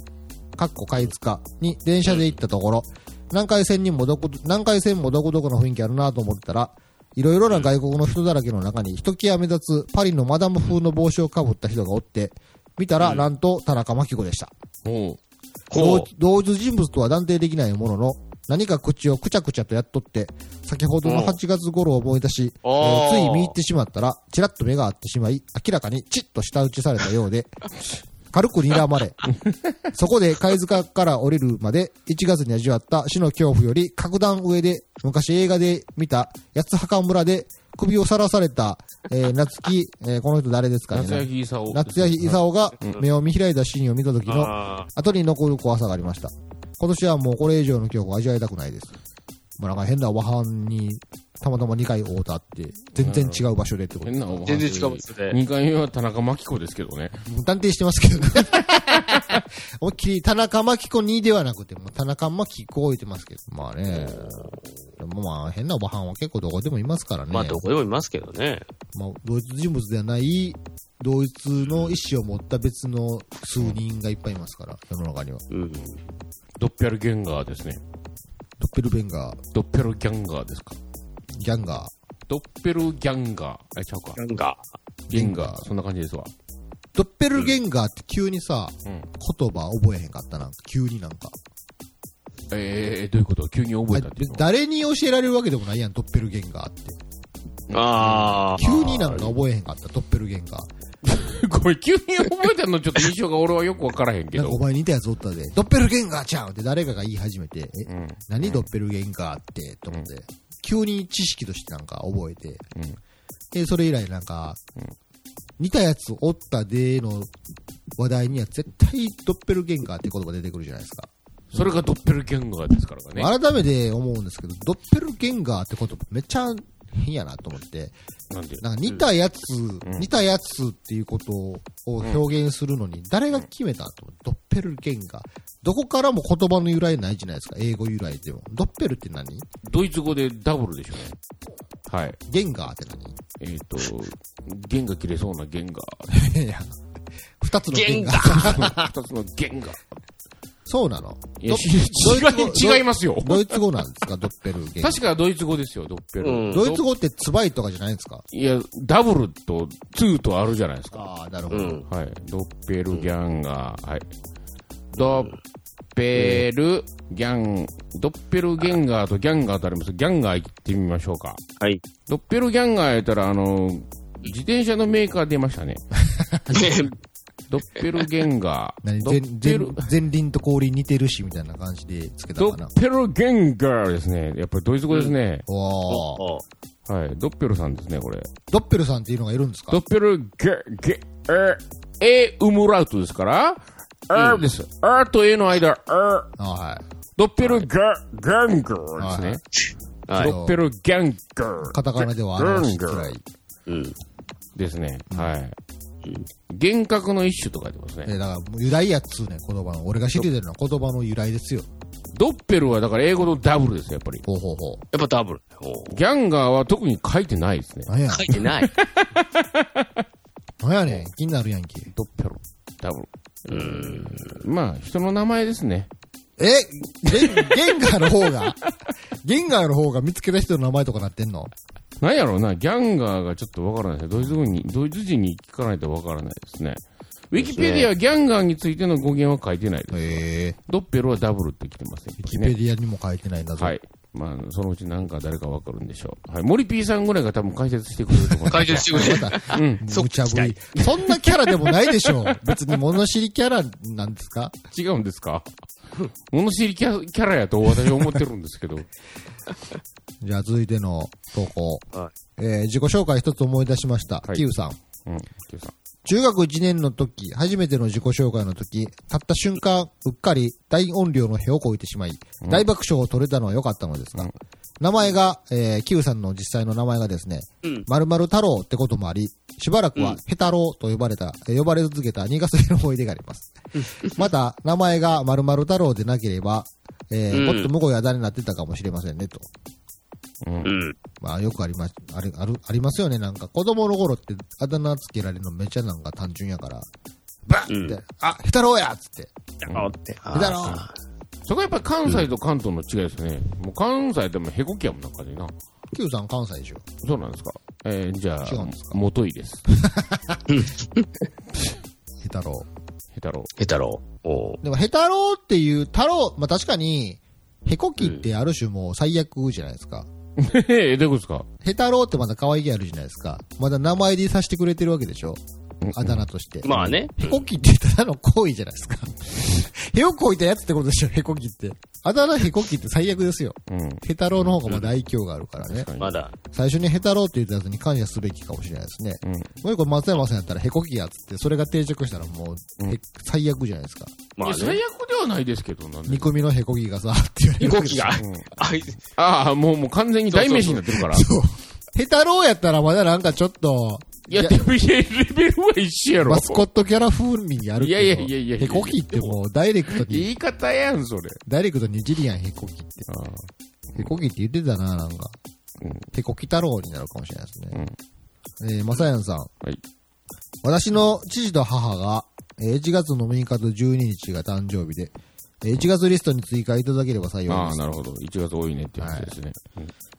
かっこ貝塚に電車で行ったところ、南海線にもどこ、南海線もどこどこの雰囲気あるなと思ってたら、いろいろな外国の人だらけの中に、ひときわ目立つパリのマダム風の帽子をかぶった人がおって、見たら、なんと田中真紀子でした。
おう。
ほう。
同同一人物とは断定できないものの、何か口をくちゃくちゃとやっとって、先ほどの8月頃を思い出し、えーつい見入ってしまったら、ちらっと目が合ってしまい、明らかにチッと舌打ちされたようで、軽く睨まれ、そこで貝塚から降りるまで1月に味わった死の恐怖より格段上で、昔映画で見た八つ墓村で首をさらされた、えー夏木、えーこの人誰ですかね
夏焼勲。
夏谷勲が目を見開いたシーンを見た時の
あ
後に残る怖さがありました。今年はもうこれ以上の恐怖を味わいたくないです。まあなんか変なおばはんにたまたま2回会うたって、全然違う場所でってこと。
変なおばはん
全然違うんですね。
2回目は田中真紀子ですけどね。
断定してますけどね。思いっきり田中真紀子にではなくて、もう田中真紀子置いてますけど。まあね。でもまあ変なおばはんは結構どこでもいますからね。
まあ、どこでもいますけどね。
まあ同一人物ではない、同一の意思を持った別の数人がいっぱいいますから、世の中には。
うん。
ドッペルゲンガーですね。
ドッペルベンガー、
ドッペルギャンガーですか。
ギャンガー。
ドッペルギャンガー。あ、ちゃうか。
なんか、
ゲンガー。そんな感じですわ。
ドッペルゲンガーって急にさ、
うん。
言葉覚えへんかったなんか、急になんか。
えー、どういうこと？急に覚えたっていうの？は
誰に教えられるわけでもないやん、ドッペルゲンガーって。
ああ。
急になんか覚えへんかった、ドッペルゲンガー。
これ急に覚えたのちょっと印象が俺はよくわからへんけど
なんかお。前似たやつおったで、ドッペルゲンガーちゃうんって誰かが言い始めて、え、
うん。
何ドッペルゲンガーって、と思って、急に知識としてなんか覚えて、
うん。
で、それ以来なんか、
うん
似たやつおったでの話題には絶対ドッペルゲンガーって言葉出てくるじゃないですか。
それがドッペルギャンガーですからね。
改めて思うんですけど、ドッペルゲンガーって言葉めっちゃ変やなと思って、
なんで？
なんか似たやつ、
ん
似たやつっていうことを表現するのに、誰が決めたと思って、ドッペルゲンガー。どこからも言葉の由来ないじゃないですか、英語由来でも。ドッペルって何？
ドイツ語でダブルでしょうね。はい。
ゲンガーって何？
えっ、と、弦が切れそうな弦が。
いや、二つのゲンガ
ゲン
ー。
二つの弦が。
そうなの？
いや、
ど
し
ドイツ語
違い、違いますよ。
ドイツ語なんですか、ドッペルゲンガー。
確かドイツ語ですよ、 Doppel。
うん
ドイツ語ってツバイとかじゃないんですか？
いや、ダブルとツーとあるじゃないですか。
ああ、なるほど。
うん。
はい。ドッペルギャンガー。はい。ドッペルギャン、ドッペルゲンガーとギャンガーとあります。ギャンガー行ってみましょうか。
はい。
ドッペルギャンガーやったら、あの、自転車のメーカー出ましたね。ドッペルゲンガー。
何？
ド
前
ッペル、
前前輪と後輪似てるし、みたいな感じでつけたかな？
ドッペルゲンガーですね。やっぱりドイツ語ですね。
おー
お
はい。ドッペルさんですね、これ。
ドッペルさんっていうのがいるんですか？
ドッペルゲ、ゲ、え、え、ウムラウトですから、えです。えとえの間、え、
あはい。
ドッペルゲ、ゲンガーですね。
はい。
ドッペルギャンガー。
カタカナでは表しづらい。
うん。
ですね。はい。幻覚の一種と書いてますね。
えだから、由来やっつうね、言葉の。俺が知りてるのは言葉の由来ですよ。
ドッペルはだから英語のダブルですよ、やっぱり。
ほうほうほう。
やっぱダブル。お
ギャンガーは特に書いてないですね。
なんや
書いてない。
なんやねん。気になるやんけ。
ドッペル、ダブ
うん。
ル。まあ、人の名前ですね。
えゲン、ゲンガーの方が、ゲンガーの方が見つけた人の名前とかなってんの？
なんやろうな、ギャンガーがちょっとわからないですね。ドイツ語に、ドイツ人に聞かないとわからないですね。ウィキペディア、ギャンガーについての語源は書いてないです。
へえ。
ドッペルはダブルって来てますね。
ウィキペディアにも書いてないんだぞ。
はい。まあ、そのうちなんか誰かわかるんでしょう。はい。森 P さんぐらいが多分解説してくれると思う。
解説してくれる。
また、
うん。
無茶ぶり。そんなキャラでもないでしょう。別に物知りキャラなんですか？
違うんですか？物知りキャキャラやと私は思ってるんですけど。
じゃあ続いての投稿。
は
えー自己紹介一つ思い出しました。
はい
キウさん。
うん。Q さん。
中学1年の時、初めての自己紹介の時、立った瞬間、うっかり大音量の屁をこいてしまい、
うん
大爆笑を取れたのは良かったのですが、
うん
名前が、えー、キウさんの実際の名前がですね、
うん。
〇〇太郎ってこともあり、しばらくは
うん
ヘタロウと呼ばれた、えー呼ばれ続けた苦手の思い出があります。また、名前が〇〇太郎でなければ、えー
うん
もっとむごいあだになってたかもしれませんね、と。
うん
う。ん。
まあ、よくあります、あれ、ある、ありますよね。なんか、子供の頃って、あだ名つけられるのめっちゃなんか単純やから、バッって、
うん
あ、ヘタロウやっつって。
あって。
ヘタロウ
そこはやっぱり関西と関東の違いですよね。もう関西でもへこきやもんなんかでな。
Q さん関西でしょ。
そうなんですか。えー、じゃあ
違うんです、か？
元いです。
ヘタロ
ヘタロ
ヘタロウ。お。
でも、ヘタロウっていう、太郎、まあ確かに、ヘコキってある種もう最悪じゃないですか。
ウ。え、どういうことですか？
ヘタロウってまだ可愛げあるじゃないですか。まだ名前でさせてくれてるわけでしょ。あだ名として。
まあね。
ヘコキってただの行為じゃないですか。ヘをこいたやつってことでしょ、ヘコキって。あだ名ヘコキって最悪ですよ。
うん。
ヘタロウの方がまだ愛嬌があるからね。
まだ。
最初にヘタロウって言ったやつに感謝すべきかもしれないですね。
うん。
もう一個松山さんやったらヘコキやっつって、それが定着したらもう、
うん
へ最悪じゃないですか。
まあ
最
ね。
悪ではないですけど、なんで。
煮込みのヘコキがさ、って言われ
飛
るわけですよ
行機が。
うん
あい
ああ、もう、もう完全に代名詞になってるから。
そう。ヘタロウやったらまだなんかちょっと、
いや、でも、いや、レベルは一緒やろ。
マスコットキャラ風味にあるけど。
いやいやいやいやいや
ヘコキってもうダイレクトに、
言い方やん、それ。
ダイレクトにいじりやん、ヘコキって。
ああ
ヘコキって言ってたな、なんか。
うん
ヘコキ太郎になるかもしれないです
うん
ね。えー、まさやんさん。
はい。
私の父と母が、えー1月の6日と12日が誕生日で、えー1月リストに追加いただければ幸い
ああ、
です。
なるほど。1月多いねっていう話ですね。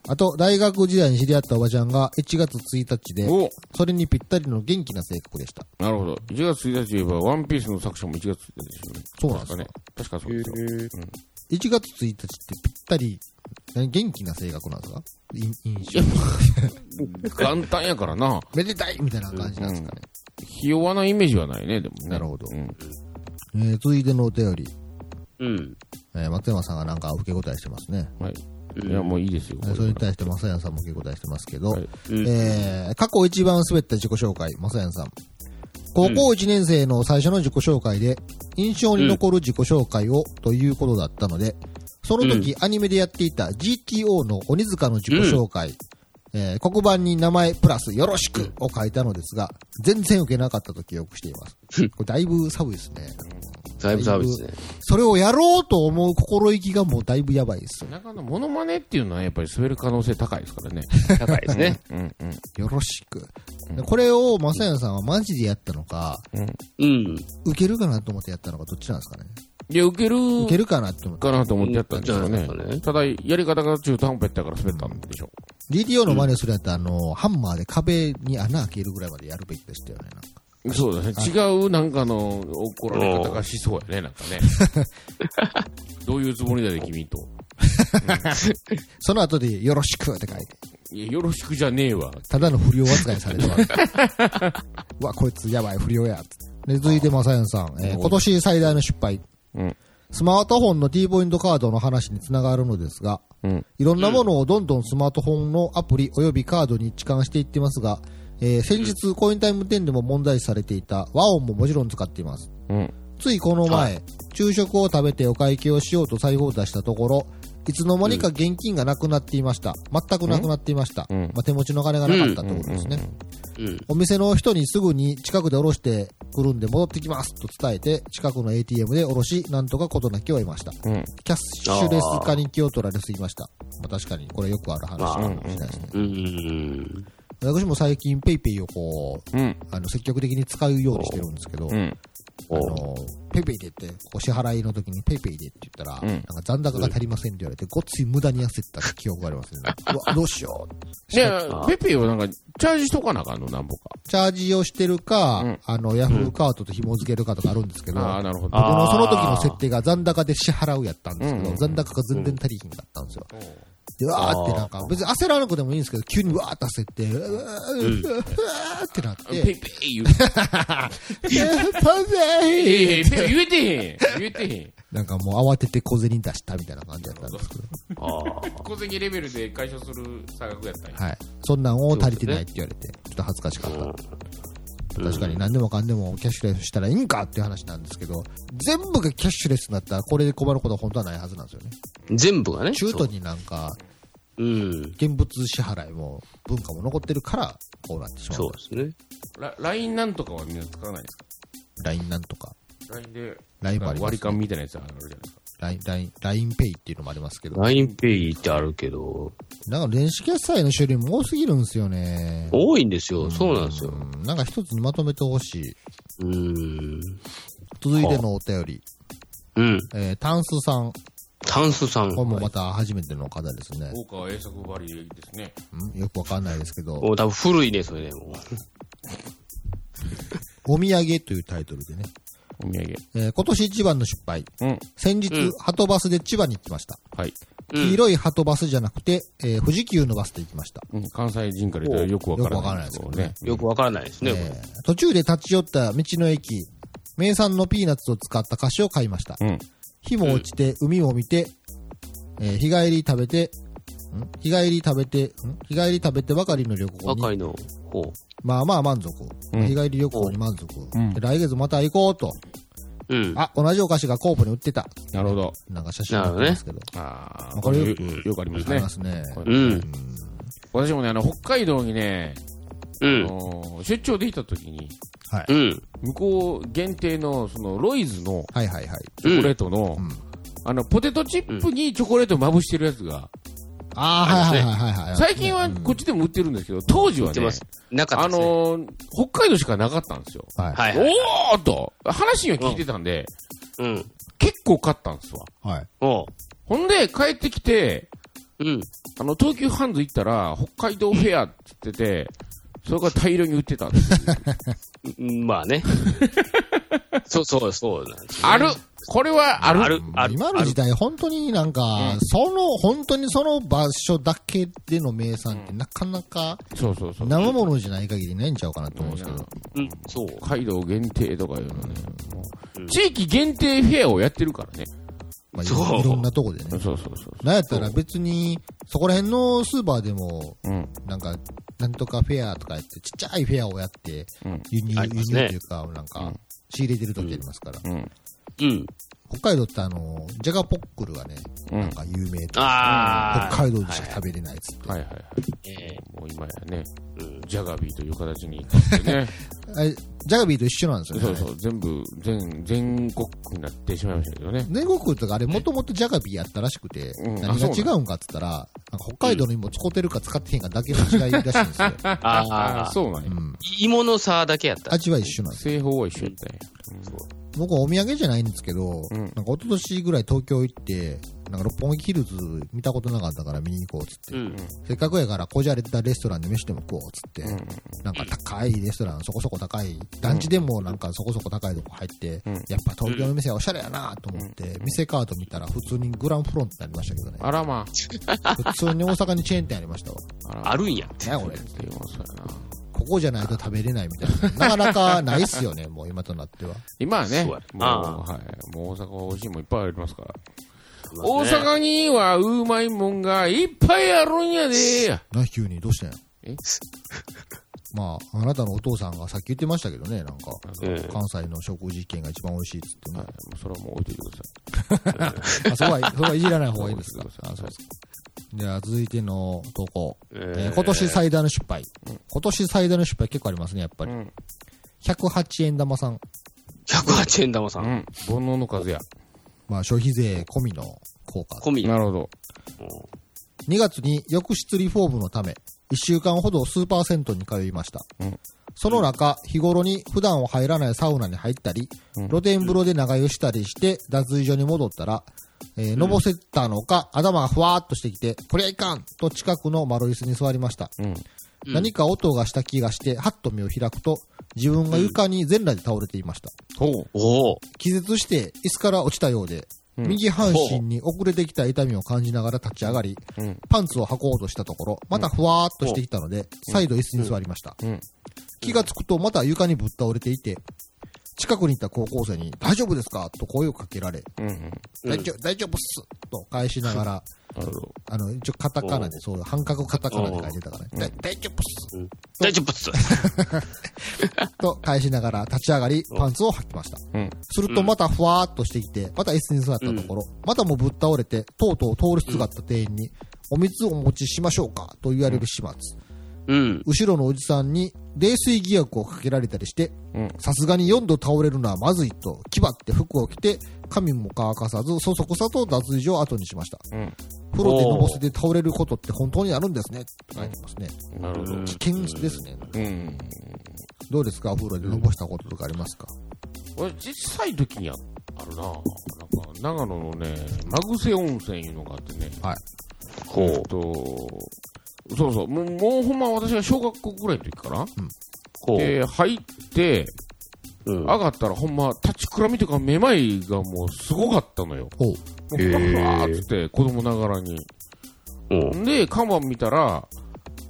あと、大学時代に知り合ったおばちゃんが1月1日で、
お
それにぴったりの元気な性格でした。
なるほど。1月1日といえば、ワンピースの作者も1月1日ですよね。
そうなんですか
ね。確かそうですよ。
1月1日ってぴったり、何元気な性格なんですか？い印象。
簡単やからな。
めでたいみたいな感じなんですかね。
ひ弱なイメージはないね、でもね。
なるほど
うん。
えー、続いてのお便り。
うん。
えー、松山さんがなんか受け答えしてますね。
はい。
うん
いや、もういいですよ。
えーそれに対して正やさんも受け答えしてますけど、
はい
うん
えー、過去一番滑った自己紹介、正やさん。高校1年生の最初の自己紹介で、印象に残る自己紹介をということだったので、その時、アニメでやっていた GTO の鬼塚の自己紹介、えー黒板に名前プラスよろしくを書いたのですが、全然受けなかったと記憶しています。これだいぶ寒いですね。
だいぶサービスね。
それをやろうと思う心意気がもうだいぶやばいですよ。
なかなかモノマネっていうのはやっぱり滑る可能性高いですからね。
高いですね。
うんうん。
よろしく。でこれを、まさやさんはマジでやったのか、
うん。
受けるかなと思ってやったのか、どっちなんですかね。
いや、受ける
受けるかなって思って。
かなと思ってやったんですよね
うんじゃないですかね。
ただ、やり方が中途半端やったから滑ったんでしょ。
GTO の真似するやったら、あの、ハンマーで壁に穴開けるぐらいまでやるべきでしたよね。なんか
そうだね。違うなんかの怒られ方がしそうやね、なんかね。どういうつもりだね、君と。
その後で、よろしくって書いて。
いや、よろしくじゃねえわ。
ただの不良扱いされてます。う わ、こいつやばい、不良や。で、続いてまさやさん、えー今年最大の失敗。
うん。
スマートフォンの T ポイントカードの話につながるのですが、
うん。
いろんなものをどんどんスマートフォンのアプリ及びカードに置換していってますが、えー先日コインタイム10でも問題視されていた和音ももちろん使っています。
うん。
ついこの前、昼食を食べてお会計をしようと財布を出したところ、いつの間にか現金がなくなっていました。全くなくなっていました。
うん
まあ、手持ちの金がなかったってことですね。
うん。
お店の人にすぐに近くで下ろしてくるんで戻ってきますと伝えて、近くの ATM で下ろし、なんとか事なきを得ました。
うん。
キャッシュレス化に気を取られすぎました。まあ、確かに、これよくある話かもしれないですね。
うん。
私も最近 PayPay をこう、
うん。
あの、積極的に使うようにしてるんですけど、
うん。
あの、PayPay でって、お支払いの時に PayPay でって言ったら、
うん
なんか残高が足りませんって言われて、ごっつい無駄に焦った記憶がありますね。うわ、どうしよう。
いや、 PayPay はなんか、チャージしとかなあかんの、なんぼか。
チャージをしてるか、
うん
あの、ヤフーカードと紐付けるかとかあるんですけど、
ああ、なるほど。
僕のその時の設定が残高で支払うやったんですけど、
うん
残高が全然足りひんかったんですよ。で、わーってなんか、別に焦らなくてもいいんですけど、急にわーって焦って、うわーうわーってなって、
PayPay 言う て。
パ
ええ、 PayPay 言えてへん。言えてへん。
なんかもう慌てて小銭出したみたいな感じだったんですけど。
小銭レベルで解消する差額やったんや。
はい。そんなんを足りてないって言われて、ちょっと恥ずかしかった。確かに何でもかんでもキャッシュレスしたらいいんかっていう話なんですけど、全部がキャッシュレスになったらこれで困ることは本当はないはずなんですよね。
全部がね。
中途になんか、
そう。うん。
現物支払いも文化も残ってるから、こうなってしまう。
そうですね。
ラ LINE なんとかはみんな使わないですか
？LINE なんとか、
?LINE で
あります、
割り勘みたいなやつあるじゃないですか。
LINE、LINE、LINE Pay っていうのもありますけど、
LINEPay ってあるけど、
なんか電子決済の種類も多すぎるんですよね。
多いんですよ。そうなんですよ。
うんなんか一つにまとめてほしい。
うん。
続いてのお便り。
うん。
えー、タンスさん。
タンスさん。
これもまた初めての方ですね。
大川栄作バリですね。
うんよくわかんないですけど、
お多分古いね、それね。も
お土産というタイトルでね。
お土産。
えー今年一番の失敗。
うん。
先日、
うん
ハトバスで千葉に行きました。
はい。
う
黄色いハトバスじゃなくて、えー富士急のバスで行きました。
うん、関西人から言ったらよくわからないですけどね。
よくわからないですね、こ
えー途中で立ち寄った道の駅、名産のピーナッツを使った菓子を買いました。
うん。
日も落ちて、海を見て、えー日帰り食べて、ん日帰り食べて、ん日帰り食べてばかりの旅
れ。
行に、
若いの。ほ
まあまあ満足。
うん
日帰り旅行に満足、
うん
で来月また行こうと。
う。うん。
あ、同じお菓子がコープに売ってた。
なるほど。
なんか写真載ってますけど。
ああ、
これ
これよよくありますね
ありま。すね。
これ
うん。
私もね、あの、北海道にね、あ
うん。
の出張で行った時に、
はい。
うん。
向こう限定の、その、ロイズの
はいはいはい。
チョコレートの、
うん
あの、ポテトチップにチョコレートをまぶしてるやつが、
ああ、はいはいはいはいはい。
最近はこっちでも売ってるんですけど、当時はねあ
ですね。
のー北海道しかなかったんですよ。
はい。
はいはい。
おーっと、話は聞いてたんで、
うん。
結構買ったんですわ。
はい。
ほんで、帰ってきて、
うん。
あの、東急ハンズ行ったら、北海道フェアって言ってて、それが大量に売ってたんです
まあね。そうそうそうなんですね
あるこれはある？
ある、ある。
今の時代、本当になんか、その、本当にその場所だけでの名産ってなかなか
そうそうそう。
生物じゃない限りないんちゃうかなと思うんですけど。
うん、そう。
北海道限定とかいうのね、地域限定フェアをやってるからね。
まあい
そう
ろいろんなとこでね
そう。そうそう。
なんやったら別に、そこら辺のスーパーでも、
うん。
なんか、なんとかフェアとかやって、ちっちゃいフェアをやって、
うん。
輸入、輸入というか、なんか
うん、
仕入れてる時ありますから。
うん。
うん。
北海道ってあの、ジャガポックルがね、
うん。
なんか有名で、
ああ。
北海道でしか食べれないっつって。
はいはいはい。
え
もう今やね、
ーうん
ジャガビーという形にね。
ジャガビーと一緒なんですよね。
そうそう、全部、全、全国区になってしまいましたけどね。
全国とかあれもともとジャガビーやったらしくて、
うん
何が違うんかっつったら、北海道の芋使ってるか使ってへんかだけの違いらしいんですよ。
あ
あ
あ。
そうなんや
う。ん。
芋の差だけやった。
味は一緒なんですよ。
製法は一緒やったんや。
僕はお土産じゃないんですけど、
ん
なんか一昨年ぐらい東京行って、なんか六本木ヒルズ見たことなかったから見に行こうっつって、
うん。
せっかくやからこじゃれたレストランで飯でも食おうっつって、
うん。
なんか高いレストラン、そこそこ高い、団地でもなんかそこそこ高いとこ入って、
うん
やっぱ東京の店はおしゃれやなと思って、店カード見たら普通にグランフロントになりましたけどね。
あらま
普通に大阪にチェーン店ありましたわ。
あ。
るんや。
ねこれ。
っていうのはそうやな。
ここじゃないと食べれないみたいな。なかなかないっすよね、もう今となっては。
今はね、
そう
もう、はい。もう大阪は美味しいもんいっぱいありますから。
まあね
大阪にはうまいもんがいっぱいあるんやで。
な、急に？どうしたん？や
え？
まあ、あなたのお父さんがさっき言ってましたけどね、なんか、
うん
関西の食事券が一番美味しいっつってね
はい。。もうそれはもう置いといてください。
あ、そこは、そこはいじらない方がいいですか？あそうですか。じゃあ、続いての投稿。
え
えー今年最大の失敗。今年最大の失敗結構ありますね、やっぱり。
うん。
108円玉さん。
108円玉さ。
うんん。煩悩の数や。
まあ、消費税込みの効果。
込み。
なるほど。
2月に浴室リフォームのため、1週間ほどスーパー銭湯に通いました。
うん
その中、日頃に普段は入らないサウナに入ったり、
うん
露天風呂で長湯したりして、脱衣所に戻ったら、えーのぼせたのか、頭がふわーっとしてきて、こりゃいかんと近くの丸椅子に座りました。
うん。
うん
何か音がした気がして、はっと目を開くと、自分が床に全裸で倒れていました。
おお。
気絶して、椅子から落ちたようで、
うん
右半身に遅れてきた痛みを感じながら立ち上がり、
うん。
パンツを履こうとしたところ、またふわーっとしてきたので、再度椅子に座りました。
うん。
気がつくとまた床にぶっ倒れていて、近くにいた高校生に大丈夫ですか？と声をかけられ、
うん。うん。
大丈夫、大丈夫っすと返しながら、
なるほど。
あの、一応カタカナで、そう半角カタカナで書いてたからね、だ大丈夫っす
大丈夫っす。
と返しながら立ち上がり、パンツを履きました。
うん。
するとまたふわーっとしてきて、また椅子に座ったところ、またもぶっ倒れて、とうとう通りすがった店員に、お水をお持ちしましょうか？と言われる始末。
うん。
後ろのおじさんに冷水疑惑をかけられたりして
うん、
さすがに4度倒れるのはまずいと、気張って服を着て、髪も乾かさず、そそくさと脱衣所を後にしました。
うん。
風呂でのぼせて倒れることって本当にあるんですねって書いてますね。
なるほど。
危険ですね。
うん。
どうですか？お風呂でのぼしたこととかありますか？
俺、小さい時にああるななんか、長野のね、マグセ温泉いうのがあってね。
はい。
ほ
えっと、そうそう、もう、もうほんま私が小学校ぐらいの時かな
ほう。
で、入って、
うん
上がったらほんま、立ちくらみというか、めまいがもうすごかったのよ。
ほう。
もうふわふわーっつって、子供ながらに。
うん。
で、看板見たら、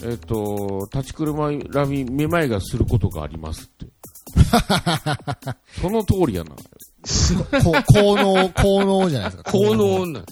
えっと、立ちくらみ、めまいがすることがありますって。その通りやな。
こ効能、効能じゃないですか。
効能な。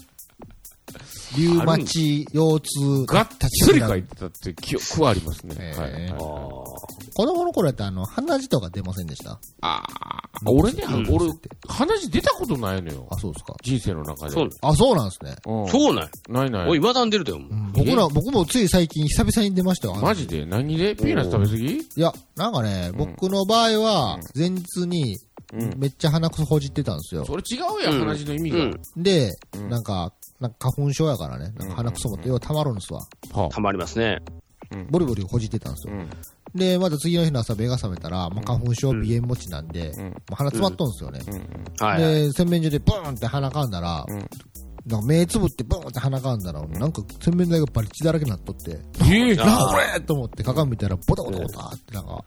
リュウマチ、腰痛、
がっつり書いてたって記憶はありますね。
へー
はいはいはい。
子供の頃やったらあの、鼻血とか出ませんでした？
ああ、俺ね、
うん
俺、鼻血出たことないのよ。
あ、そうですか。
人生の中で。
そう。
あ、そうなんですね。
うん
そうなん。
ないない。
おい、まだんでるだよ。もう
うん僕ら、僕もつい最近久々に出ましたよ。
マジで？何で？ピーナッツ食べ過ぎ？
いや、なんかね、僕の場合は、前日に
うん。
めっちゃ鼻くそほじってたんですよ。
それ違うやん、
うん
鼻血の意味が。
うん。
で、
うん
なんか、なんか花粉症やからね、なんか鼻くそもってよう溜まるんですわ。
は
たまりますね。
ボリボリほじってたんですよ。
うん。
で、また次の日の朝目が覚めたら、まあ、花粉症、鼻炎持ちなんで、
うん。
もう鼻詰まっとんですよね。で、洗面所でブーンって鼻かんだら、
うん。
なんか目つぶってブーンって鼻かんだら、なんか洗面台がバリ血だらけになっとって、
ええ
なこれと思って鏡見たら、ボタボタボタってなんか、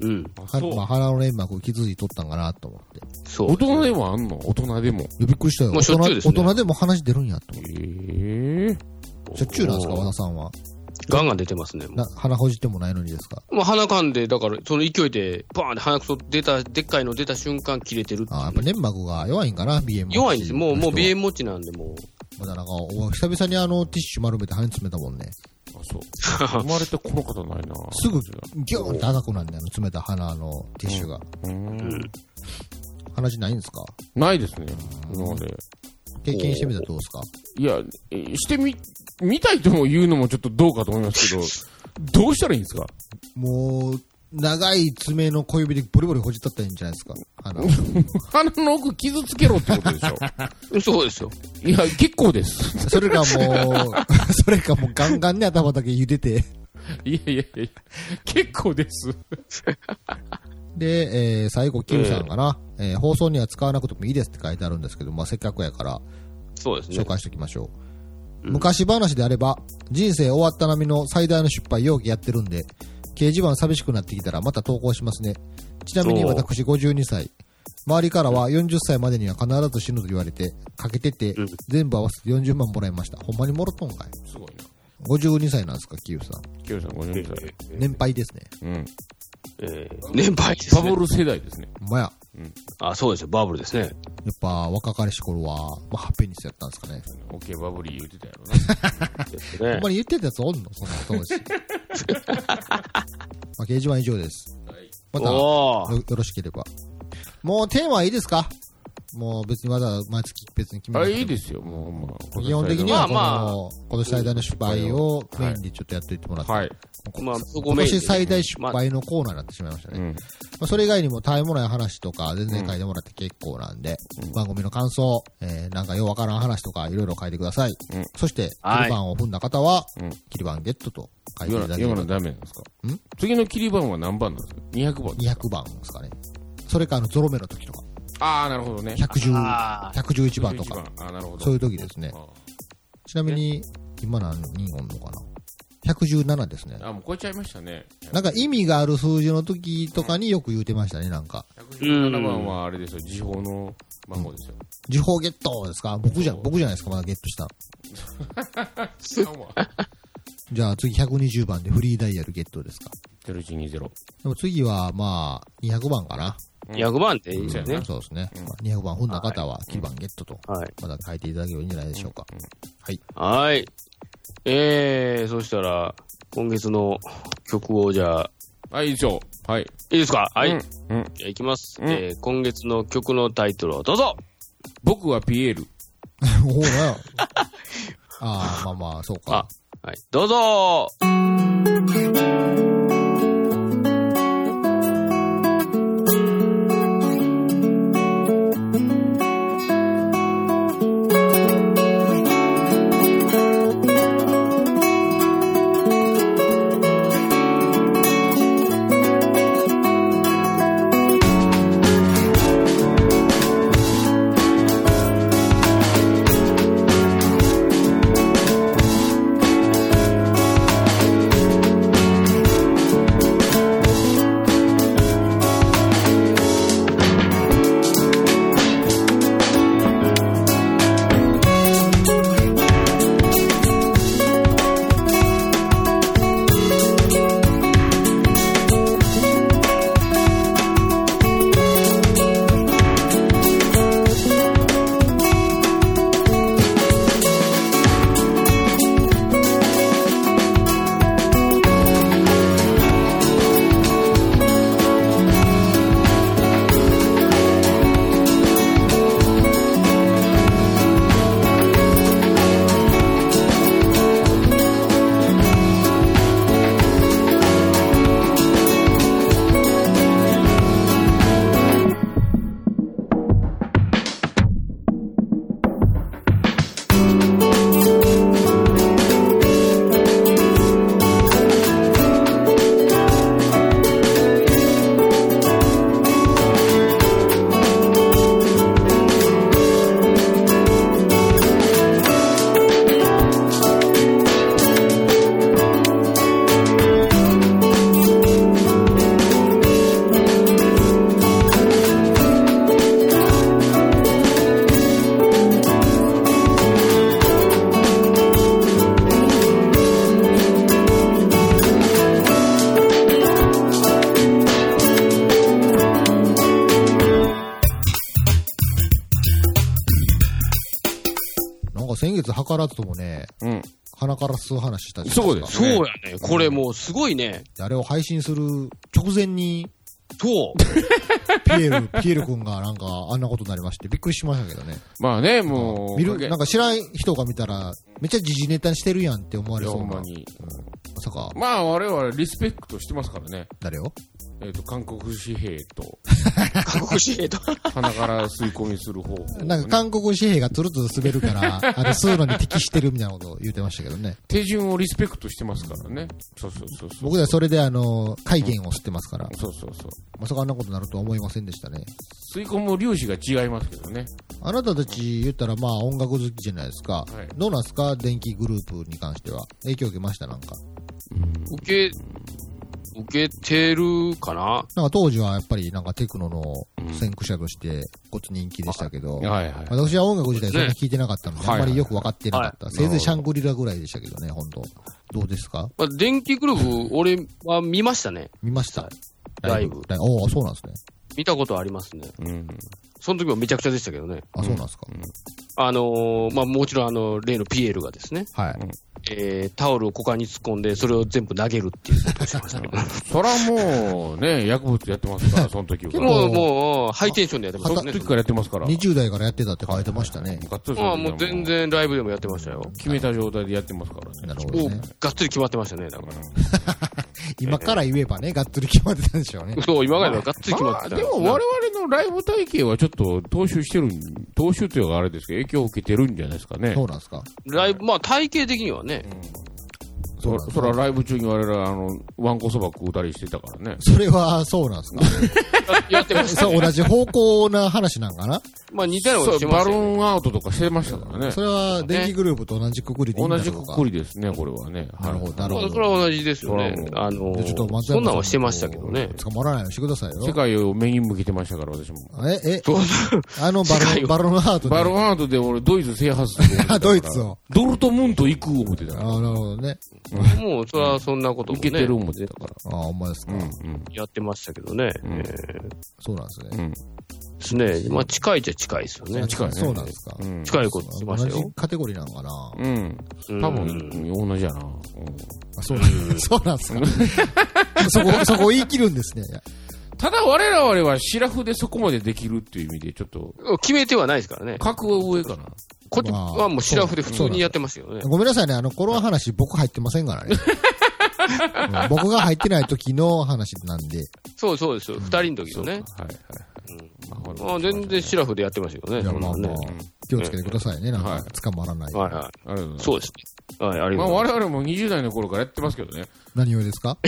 うん。
あそう
はまあ、鼻の粘膜気づいとったんかなと思って。
そう。
大人でもあんの？大人でも。
びっくりしたよ。
もうしょっちゅうですね
大人大人でも話出るんやと思って。
ええ
しょっちゅうなんですか、和田さんは？
ガンガン出てますね。
な鼻ほじってもないのにですか？
もう鼻かんで、だから、その勢いで、バーンって鼻くそ出た、でっかいの出た瞬間切れてるっていう
あやっぱ粘膜が弱いんかな、鼻炎持ち
弱いんですよ。もう、もう鼻
炎。
炎持ちなんで、もう。
まだなんか、お久々にあの、ティッシュ丸めて鼻に詰めたもんね。
あ、そう。生まれてこの方ないな。
すぐ、ギューンって赤くなんだよ、あの冷た鼻のティッシュが。
う。
うんん。
鼻血ないんですか？
ないですね。今まで。
経験してみたらどうですか？
いや、えしてみ、見たいとも言うのもちょっとどうかと思いますけど、どうしたらいいんですか？
もう、長い爪の小指でボリボリほじったったらいいんじゃないですか鼻を。
鼻の奥傷つけろってことでしょ
そうですよ。
いや、結構です。
それかもう、それかもうガンガンに頭だけ茹でて、
いやいやいや、結構です。
で、えー最後、キムさんかな、えー放送には使わなくてもいいですって書いてあるんですけど、まあ、せっかくやから
そうですね。
紹介しておきましょう。
うん
昔話であれば、人生終わった並みの最大の失敗容疑やってるんで、掲示板寂しくなってきたらまた投稿しますね。ちなみに私52歳。周りからは40歳までには必ず死ぬと言われて、かけてて
うん、
全部合わせて40万もらいました。ほんまにもろとんかい。
すごいな。
52歳なんですか、キユさん。
キヨさん50歳。
年配ですね。
うん。
えー年配ですね。
バブル世代ですね。
ほんまや。
あ、そうですよ。バブルですね。
やっぱ若かりし頃は、まあ、ハッペニスやったんですかね。
オッケーバブリー言ってたやろな。
ですね
ほんま。に言ってたやつおんの？そんな当時。まあ、掲示板以上です。また、よろしければ。もうテーマはいいですか？もう別にわざわざ毎月別に決め
あ、
なくても
いいですよ、もう、まあ。
基本的にはこの、
まあまあ
今年最大の失敗をメインでちょっとやっていってもらって、
はい。
まあ、そこ
今
メインで
年最大失敗のコーナーになってしまいましたね。
うん。
まあ、それ以外にもたえもない話とか全然書いてもらって結構なんで、
うん
番組の感想、えー、なんかようわからん話とかいろいろ書いてください。
うん
そして、切
はい
り板を踏んだ方は、
うん
切り板ゲットと書いていただければ
ダメなんですか？
ん？
次の切り番は何番なんですか ?200 番ですか
？200番ですかね。それかあのゾロ目の時とか、
ああ、なるほどね。
110、
あー
111番とか、
111番あーなるほど。
そういう時ですね。
あ
ちなみに、今何人おんのかな？117ですね。
あ、もう超えちゃいましたね。
なんか意味がある数字の時とかによく言うてましたね、なんか。
117番はあれですよ、時報の番号ですよ。
時報ゲットですか？僕じゃ、僕じゃないですか、まだゲットした。じゃあ次120番でフリーダイヤルゲットですか。
0120。
でも次は、まあ、200番かな。
100万っていいですよね。
そうですね。まあ、200番踏んだ方は、9番ゲットと、
はい。
まだ書いていただければいいんじゃないでしょうか。はい。
はい。えー、そしたら、今月の曲をじゃあ、
はい、いいですよ。はい。
いいですか？はい。
うん。うん。
じゃあいきます。
うん
えー、今月の曲のタイトルをどうぞ
僕はピエール。
ほら。ああ、まあまあ、そうか。
はい。どうぞ
からずともね、
うん。
鼻から吸う話したじゃない
そうです
か。
そうやね。これもうすごいね。
あれを配信する直前に、
そう。
ピエール、ピエール君がなんかあんなことになりまして、びっくりしましたけどね。
まあね、もう。
見る、なんか知らん人が見たら、めっちゃ時事ネタにしてるやんって思われそうな。
ほんまに。
まさか、
まあ我々リスペクトしてますからね。
誰を？
えっ、と、韓国紙幣と
韓国紙幣と。
鼻から吸い込みする方法、
なんか韓国紙幣がつるつる滑るから、あれ吸うのに適してるみたいなことを言ってましたけどね。
手順をリスペクトしてますからね。そうそうそうそう。
僕ではそれであの、海源を吸ってますから、
そうそうそう。
まさかあんなことになるとは思いませんでしたね。
吸い込む粒子が違いますけどね。
あなたたち言ったらまあ音楽好きじゃないですか。
はい
どうなんですか？電気グループに関しては。影響受けました？なんか。
受け、受けてるかな？
なんか当時はやっぱりなんかテクノの先駆者としてごつ人気でしたけど、
はいはい。
私は音楽自体そんな聞いてなかったので、
ね
あんまりよく分かってなかった。
はい
せいぜいシャングリラぐらいでしたけどね、本当どうですか？
まあ、電気グループ、俺は見ましたね。
見ました
ライブ
ライブおおそうなんですね。
見たことありますね。
うん。
その時もめちゃくちゃでしたけどね。
あ、そうなんですか。
あのーまあ、もちろんあの、例のピエールがですね、
はい。
えー、タオルを股間に突っ込んで、それを全部投げるっていうことをしましたね。
そらもう、ね、薬物やってますから、その時は。
もう、もう、ハイテンションでやってましたね。
その時からやってますから。
20代からやってたって書いてましたね。
がっつり
まあ、もう全然ライブでもやってましたよ。
決めた状態でやってますからね。
なるほどね。、
がっつり決まってましたね、だから。
今から言えばね、がっつり決まってたんでしょうね。
そう、今まではがっつり決ま
まあ、
ってた。
でも我々のライブ体系はちょっと踏襲してるん、踏襲というかあれですけど、影響を受けてるんじゃないですかね。
そうなんですか。
ライブ、まあ、体系的にはね、
そうなん
そらライブ中に我々、あの、ワンコそば食うたりしてたからね。
それはそうなんですか？
やってました
そう、同じ方向な話なんかな？
まあ似たようなこてますよ、ね。
バルーンアウトとかしてましたからね
そ。れは電気グループと同じくくりでいいん
同じく
だろうか
くりですね、これはね。
なるほど、なる
まあ
ほど。
それは同じですよね。あの
でちょっと松山さ
そんなんはしてましたけどね。
捕まらないようにしてくださいよ。
世界を目に向けてましたから、私も。
え、え、
そう
あのバ
世界を
ルバルーンアートで
バルーンアウトで俺、ドイツ制覇する思ってたから。
ドイツを。
ドルトムント行く思ってたから。
ああ、なるほどね。
もう、それはそんなこともね
いけてる思ってたから。
ああ、ほんまですか。
うん、うん。
やってましたけどね。
うん
えー
そうなんですね。
うん。
ですね。まあ近いっちゃ近いですよね。
近いね。
そうなんですか。
うん。
近いことしてま
同じ
したよ。
カテゴリーなのかな
うん。
うん
多分、同じやな。うん
あそうなんそうなんですか。そこ、そこ言い切るんですね。
ただ我々はシラフでそこまでできるっていう意味で、ちょっと、
決めてはないですからね。
格は上かな。
こっちはもうシラフで普通にやってましたよね。
ごめんなさいね、あの、この話僕入ってませんからね。うん僕が入ってない時の話なんで。
そうそうですよ。二人の時のね。
はいはい。
まあ全然シラフでやってましたよね。
いや、まあまあ
ね。、
気をつけてくださいね、なん
はい
か、捕まらない。
はいは
い。
そうですね。はい、あり
まあ
がとうござい
我々も20代の頃からやってますけどね。
何をですか？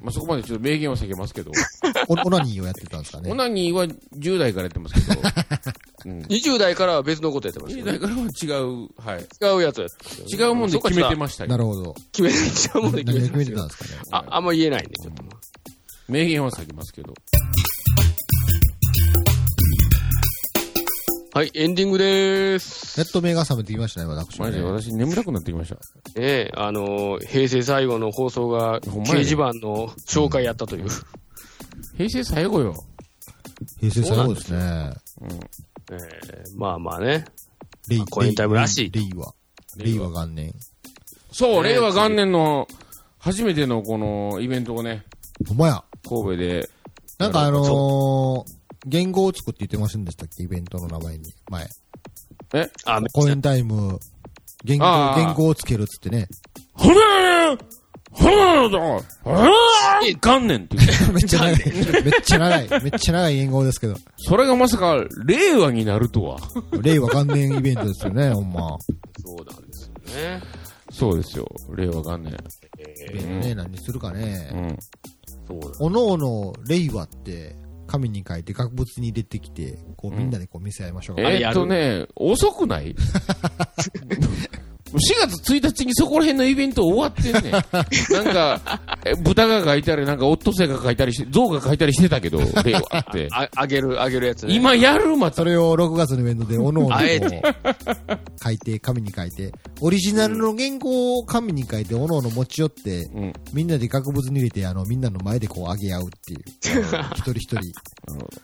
まあそこまでちょっと明言は避けますけど。
おオナニーをやってたんですかね
オ。ナニーは10代からやってますけど。うん。
ます。20代からは別のことやってました
20
よね。
代からは違う、はい。
違うやつ
違うもんで決めてましたよ。
なるほど。
決めて、違うもんで決めて
決めてたんですかね。
あ、あんま言えないんで、ちょっと。
明言は避けますけど。
はい、エンディングでーす。
ネット目が覚めてきましたね、私もね
マジで私眠たくなってきました。
ええあのー、平成最後の放送が、
ほんまやね
掲示板の紹介やったという。
平成最後よ。
平成最後ですね。
うん。
ええまあまあね。
レイ、
コインタイムらしい
レイは。令和元年。
そう、
ね
令和元年の初めてのこのイベントをね、
ほんまや。
神戸で、
なんかあのー、言語を作って言ってませんでしたっけ？イベントの名前に。前。
あ、めっちゃ
コインタイム、言語、
あー
言語をつけるっつってね。
ほめーほめーだあー元年って言う。
めっちゃ長い。めっちゃ長い。めっちゃ長い言語ですけど。
それがまさか、令和になるとは。
令和元年イベントですよね、ほんま。
そうなんですよね。
そうですよ、令和元年。
え
イベントね、何するか
う
ね。
ん。
そう
おのおの、令和って、紙に書いて、額物に入れてきて、こう、みんなでこう見せ合いましょうか。
えーっとね、遅くない？4月1日にそこら辺のイベント終わってんねん。なんか、え豚が書いたり、なんかオットセイが書いたりして、象が書いたりしてたけど、令和って。
あ、あげる、あげるやつね。
今やるまた
そ。れを6月のイベントで、おのおの書いて、紙に書いて、オリジナルの原稿を紙に書いて、おのおの持ち寄って、
うん。
みんなで額物に入れて、あの、みんなの前でこう、上げ合うっていう。一人一人。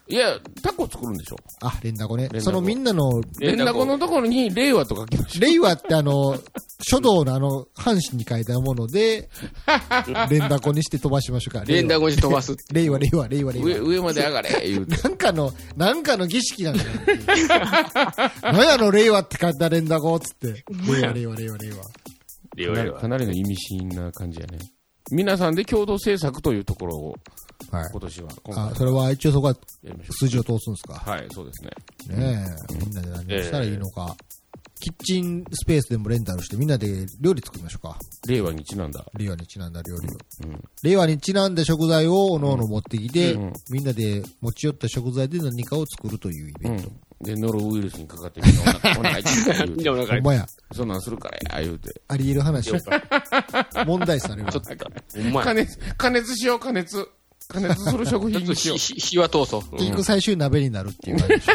いや、タコ作るんでしょ。
あ、連打子ねそのみんなの、
連絡のところに令和と書きましょ
令和ってあの、書道のあの、半紙に書いたもので、連打子にして飛ばしましょうか。
連打後に飛ばす。
令和、令和、令和、令和。
上まで上がれ、言うて。
なんかの、なんかの儀式なんだよ。何やの、令和って書いた連打子っつって。令和、令和、令和、令和。
令和令和
かなりの意味深な感じやね。皆さんで共同制作というところを、
はい。
今年は、今回
あ、それは一応そこは数字を通すんですか
う。はい、そうですね。
ねえ、みんなで何をしたらいいのか。キッチンスペースでもレンタルしてみんなで料理作りましょうか。
令和にちなんだ。
令和にちなんだ料理を。
うん。
令和にちなんだ食材をおのおの持ってきて、
うん
みんなで持ち寄った食材で何かを作るというイベント。
うん。で、ノロウイルスにかかってみんなお腹、お腹痛 い
んなお腹痛い。
ほんまや。
そんなんするからや、言うて。
あり得る話。問題視されるわ
ちょっと、ほんまや。
加熱、加熱しよう、加熱。加熱する食
ちょっと
品にしよう。
火 火は通そう。うん
結局最終鍋になるっていう感じでしょ。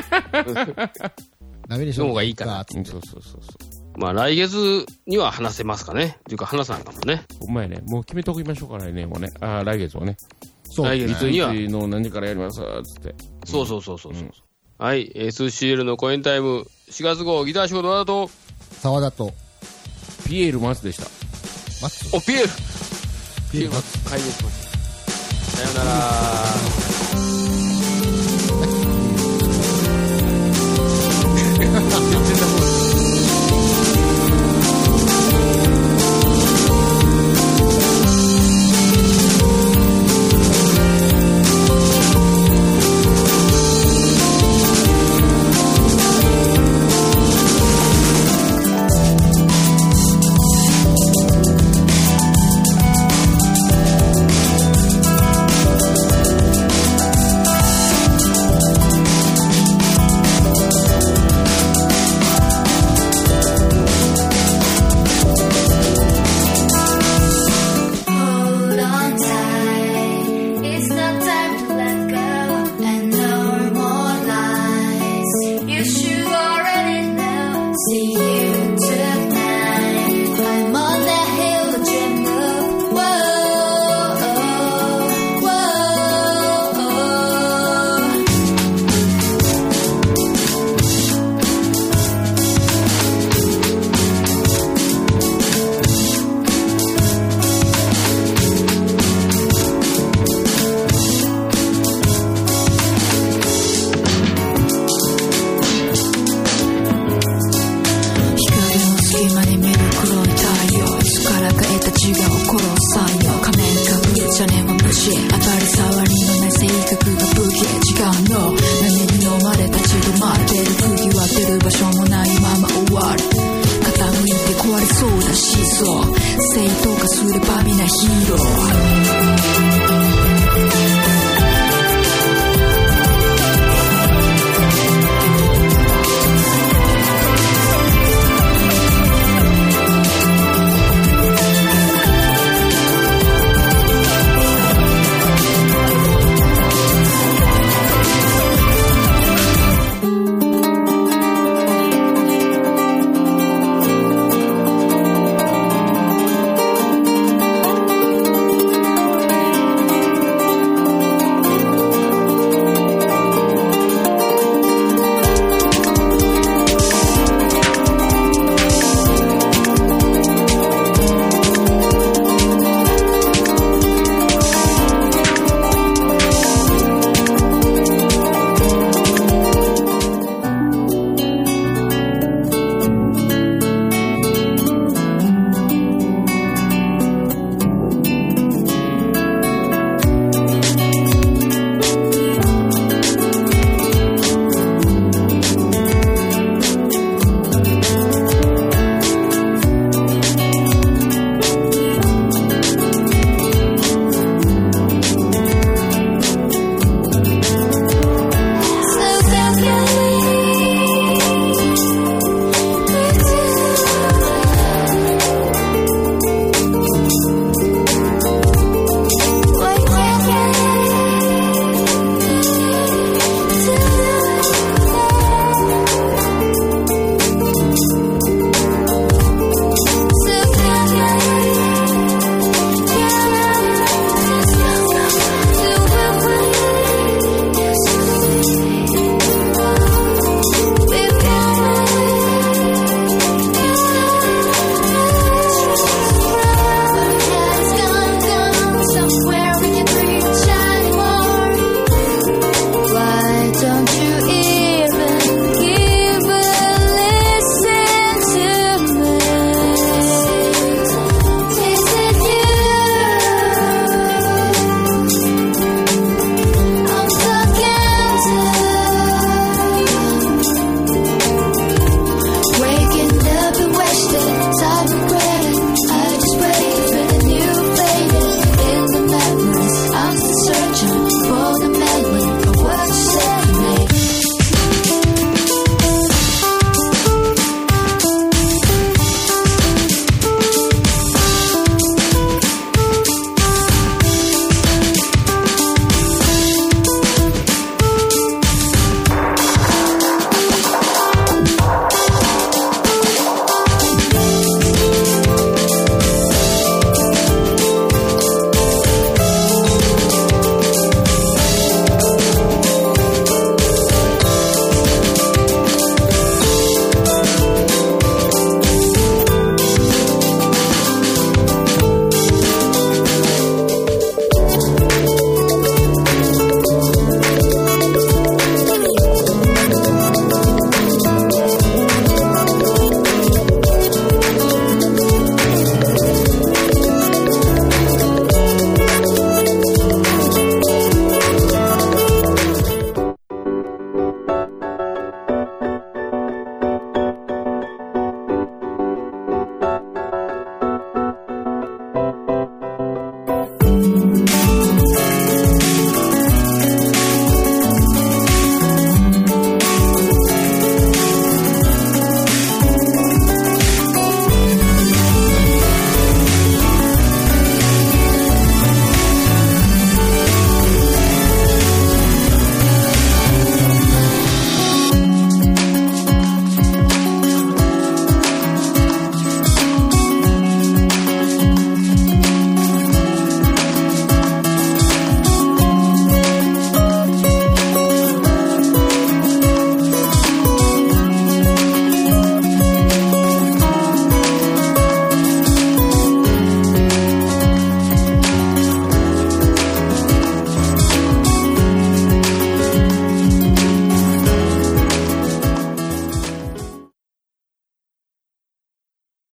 鍋にしよう
の方がいいかな
つって
うんそうそうそうそう。
まあ来月には話せますかね。っていうか話さないかもね。
ほんまやね。もう決めときましょうか、来年はね。あー来月はね。
そう。
来月には。
つの何時からやりますつって。
そうそうそうそうそう。
うん
はい。SCL のコエンタイム4月号ギター仕事だと、
沢田と、
ピエール・マスでした。
マッツ？
お、ピエール
ピエールマッツ。
解明します。さよなら。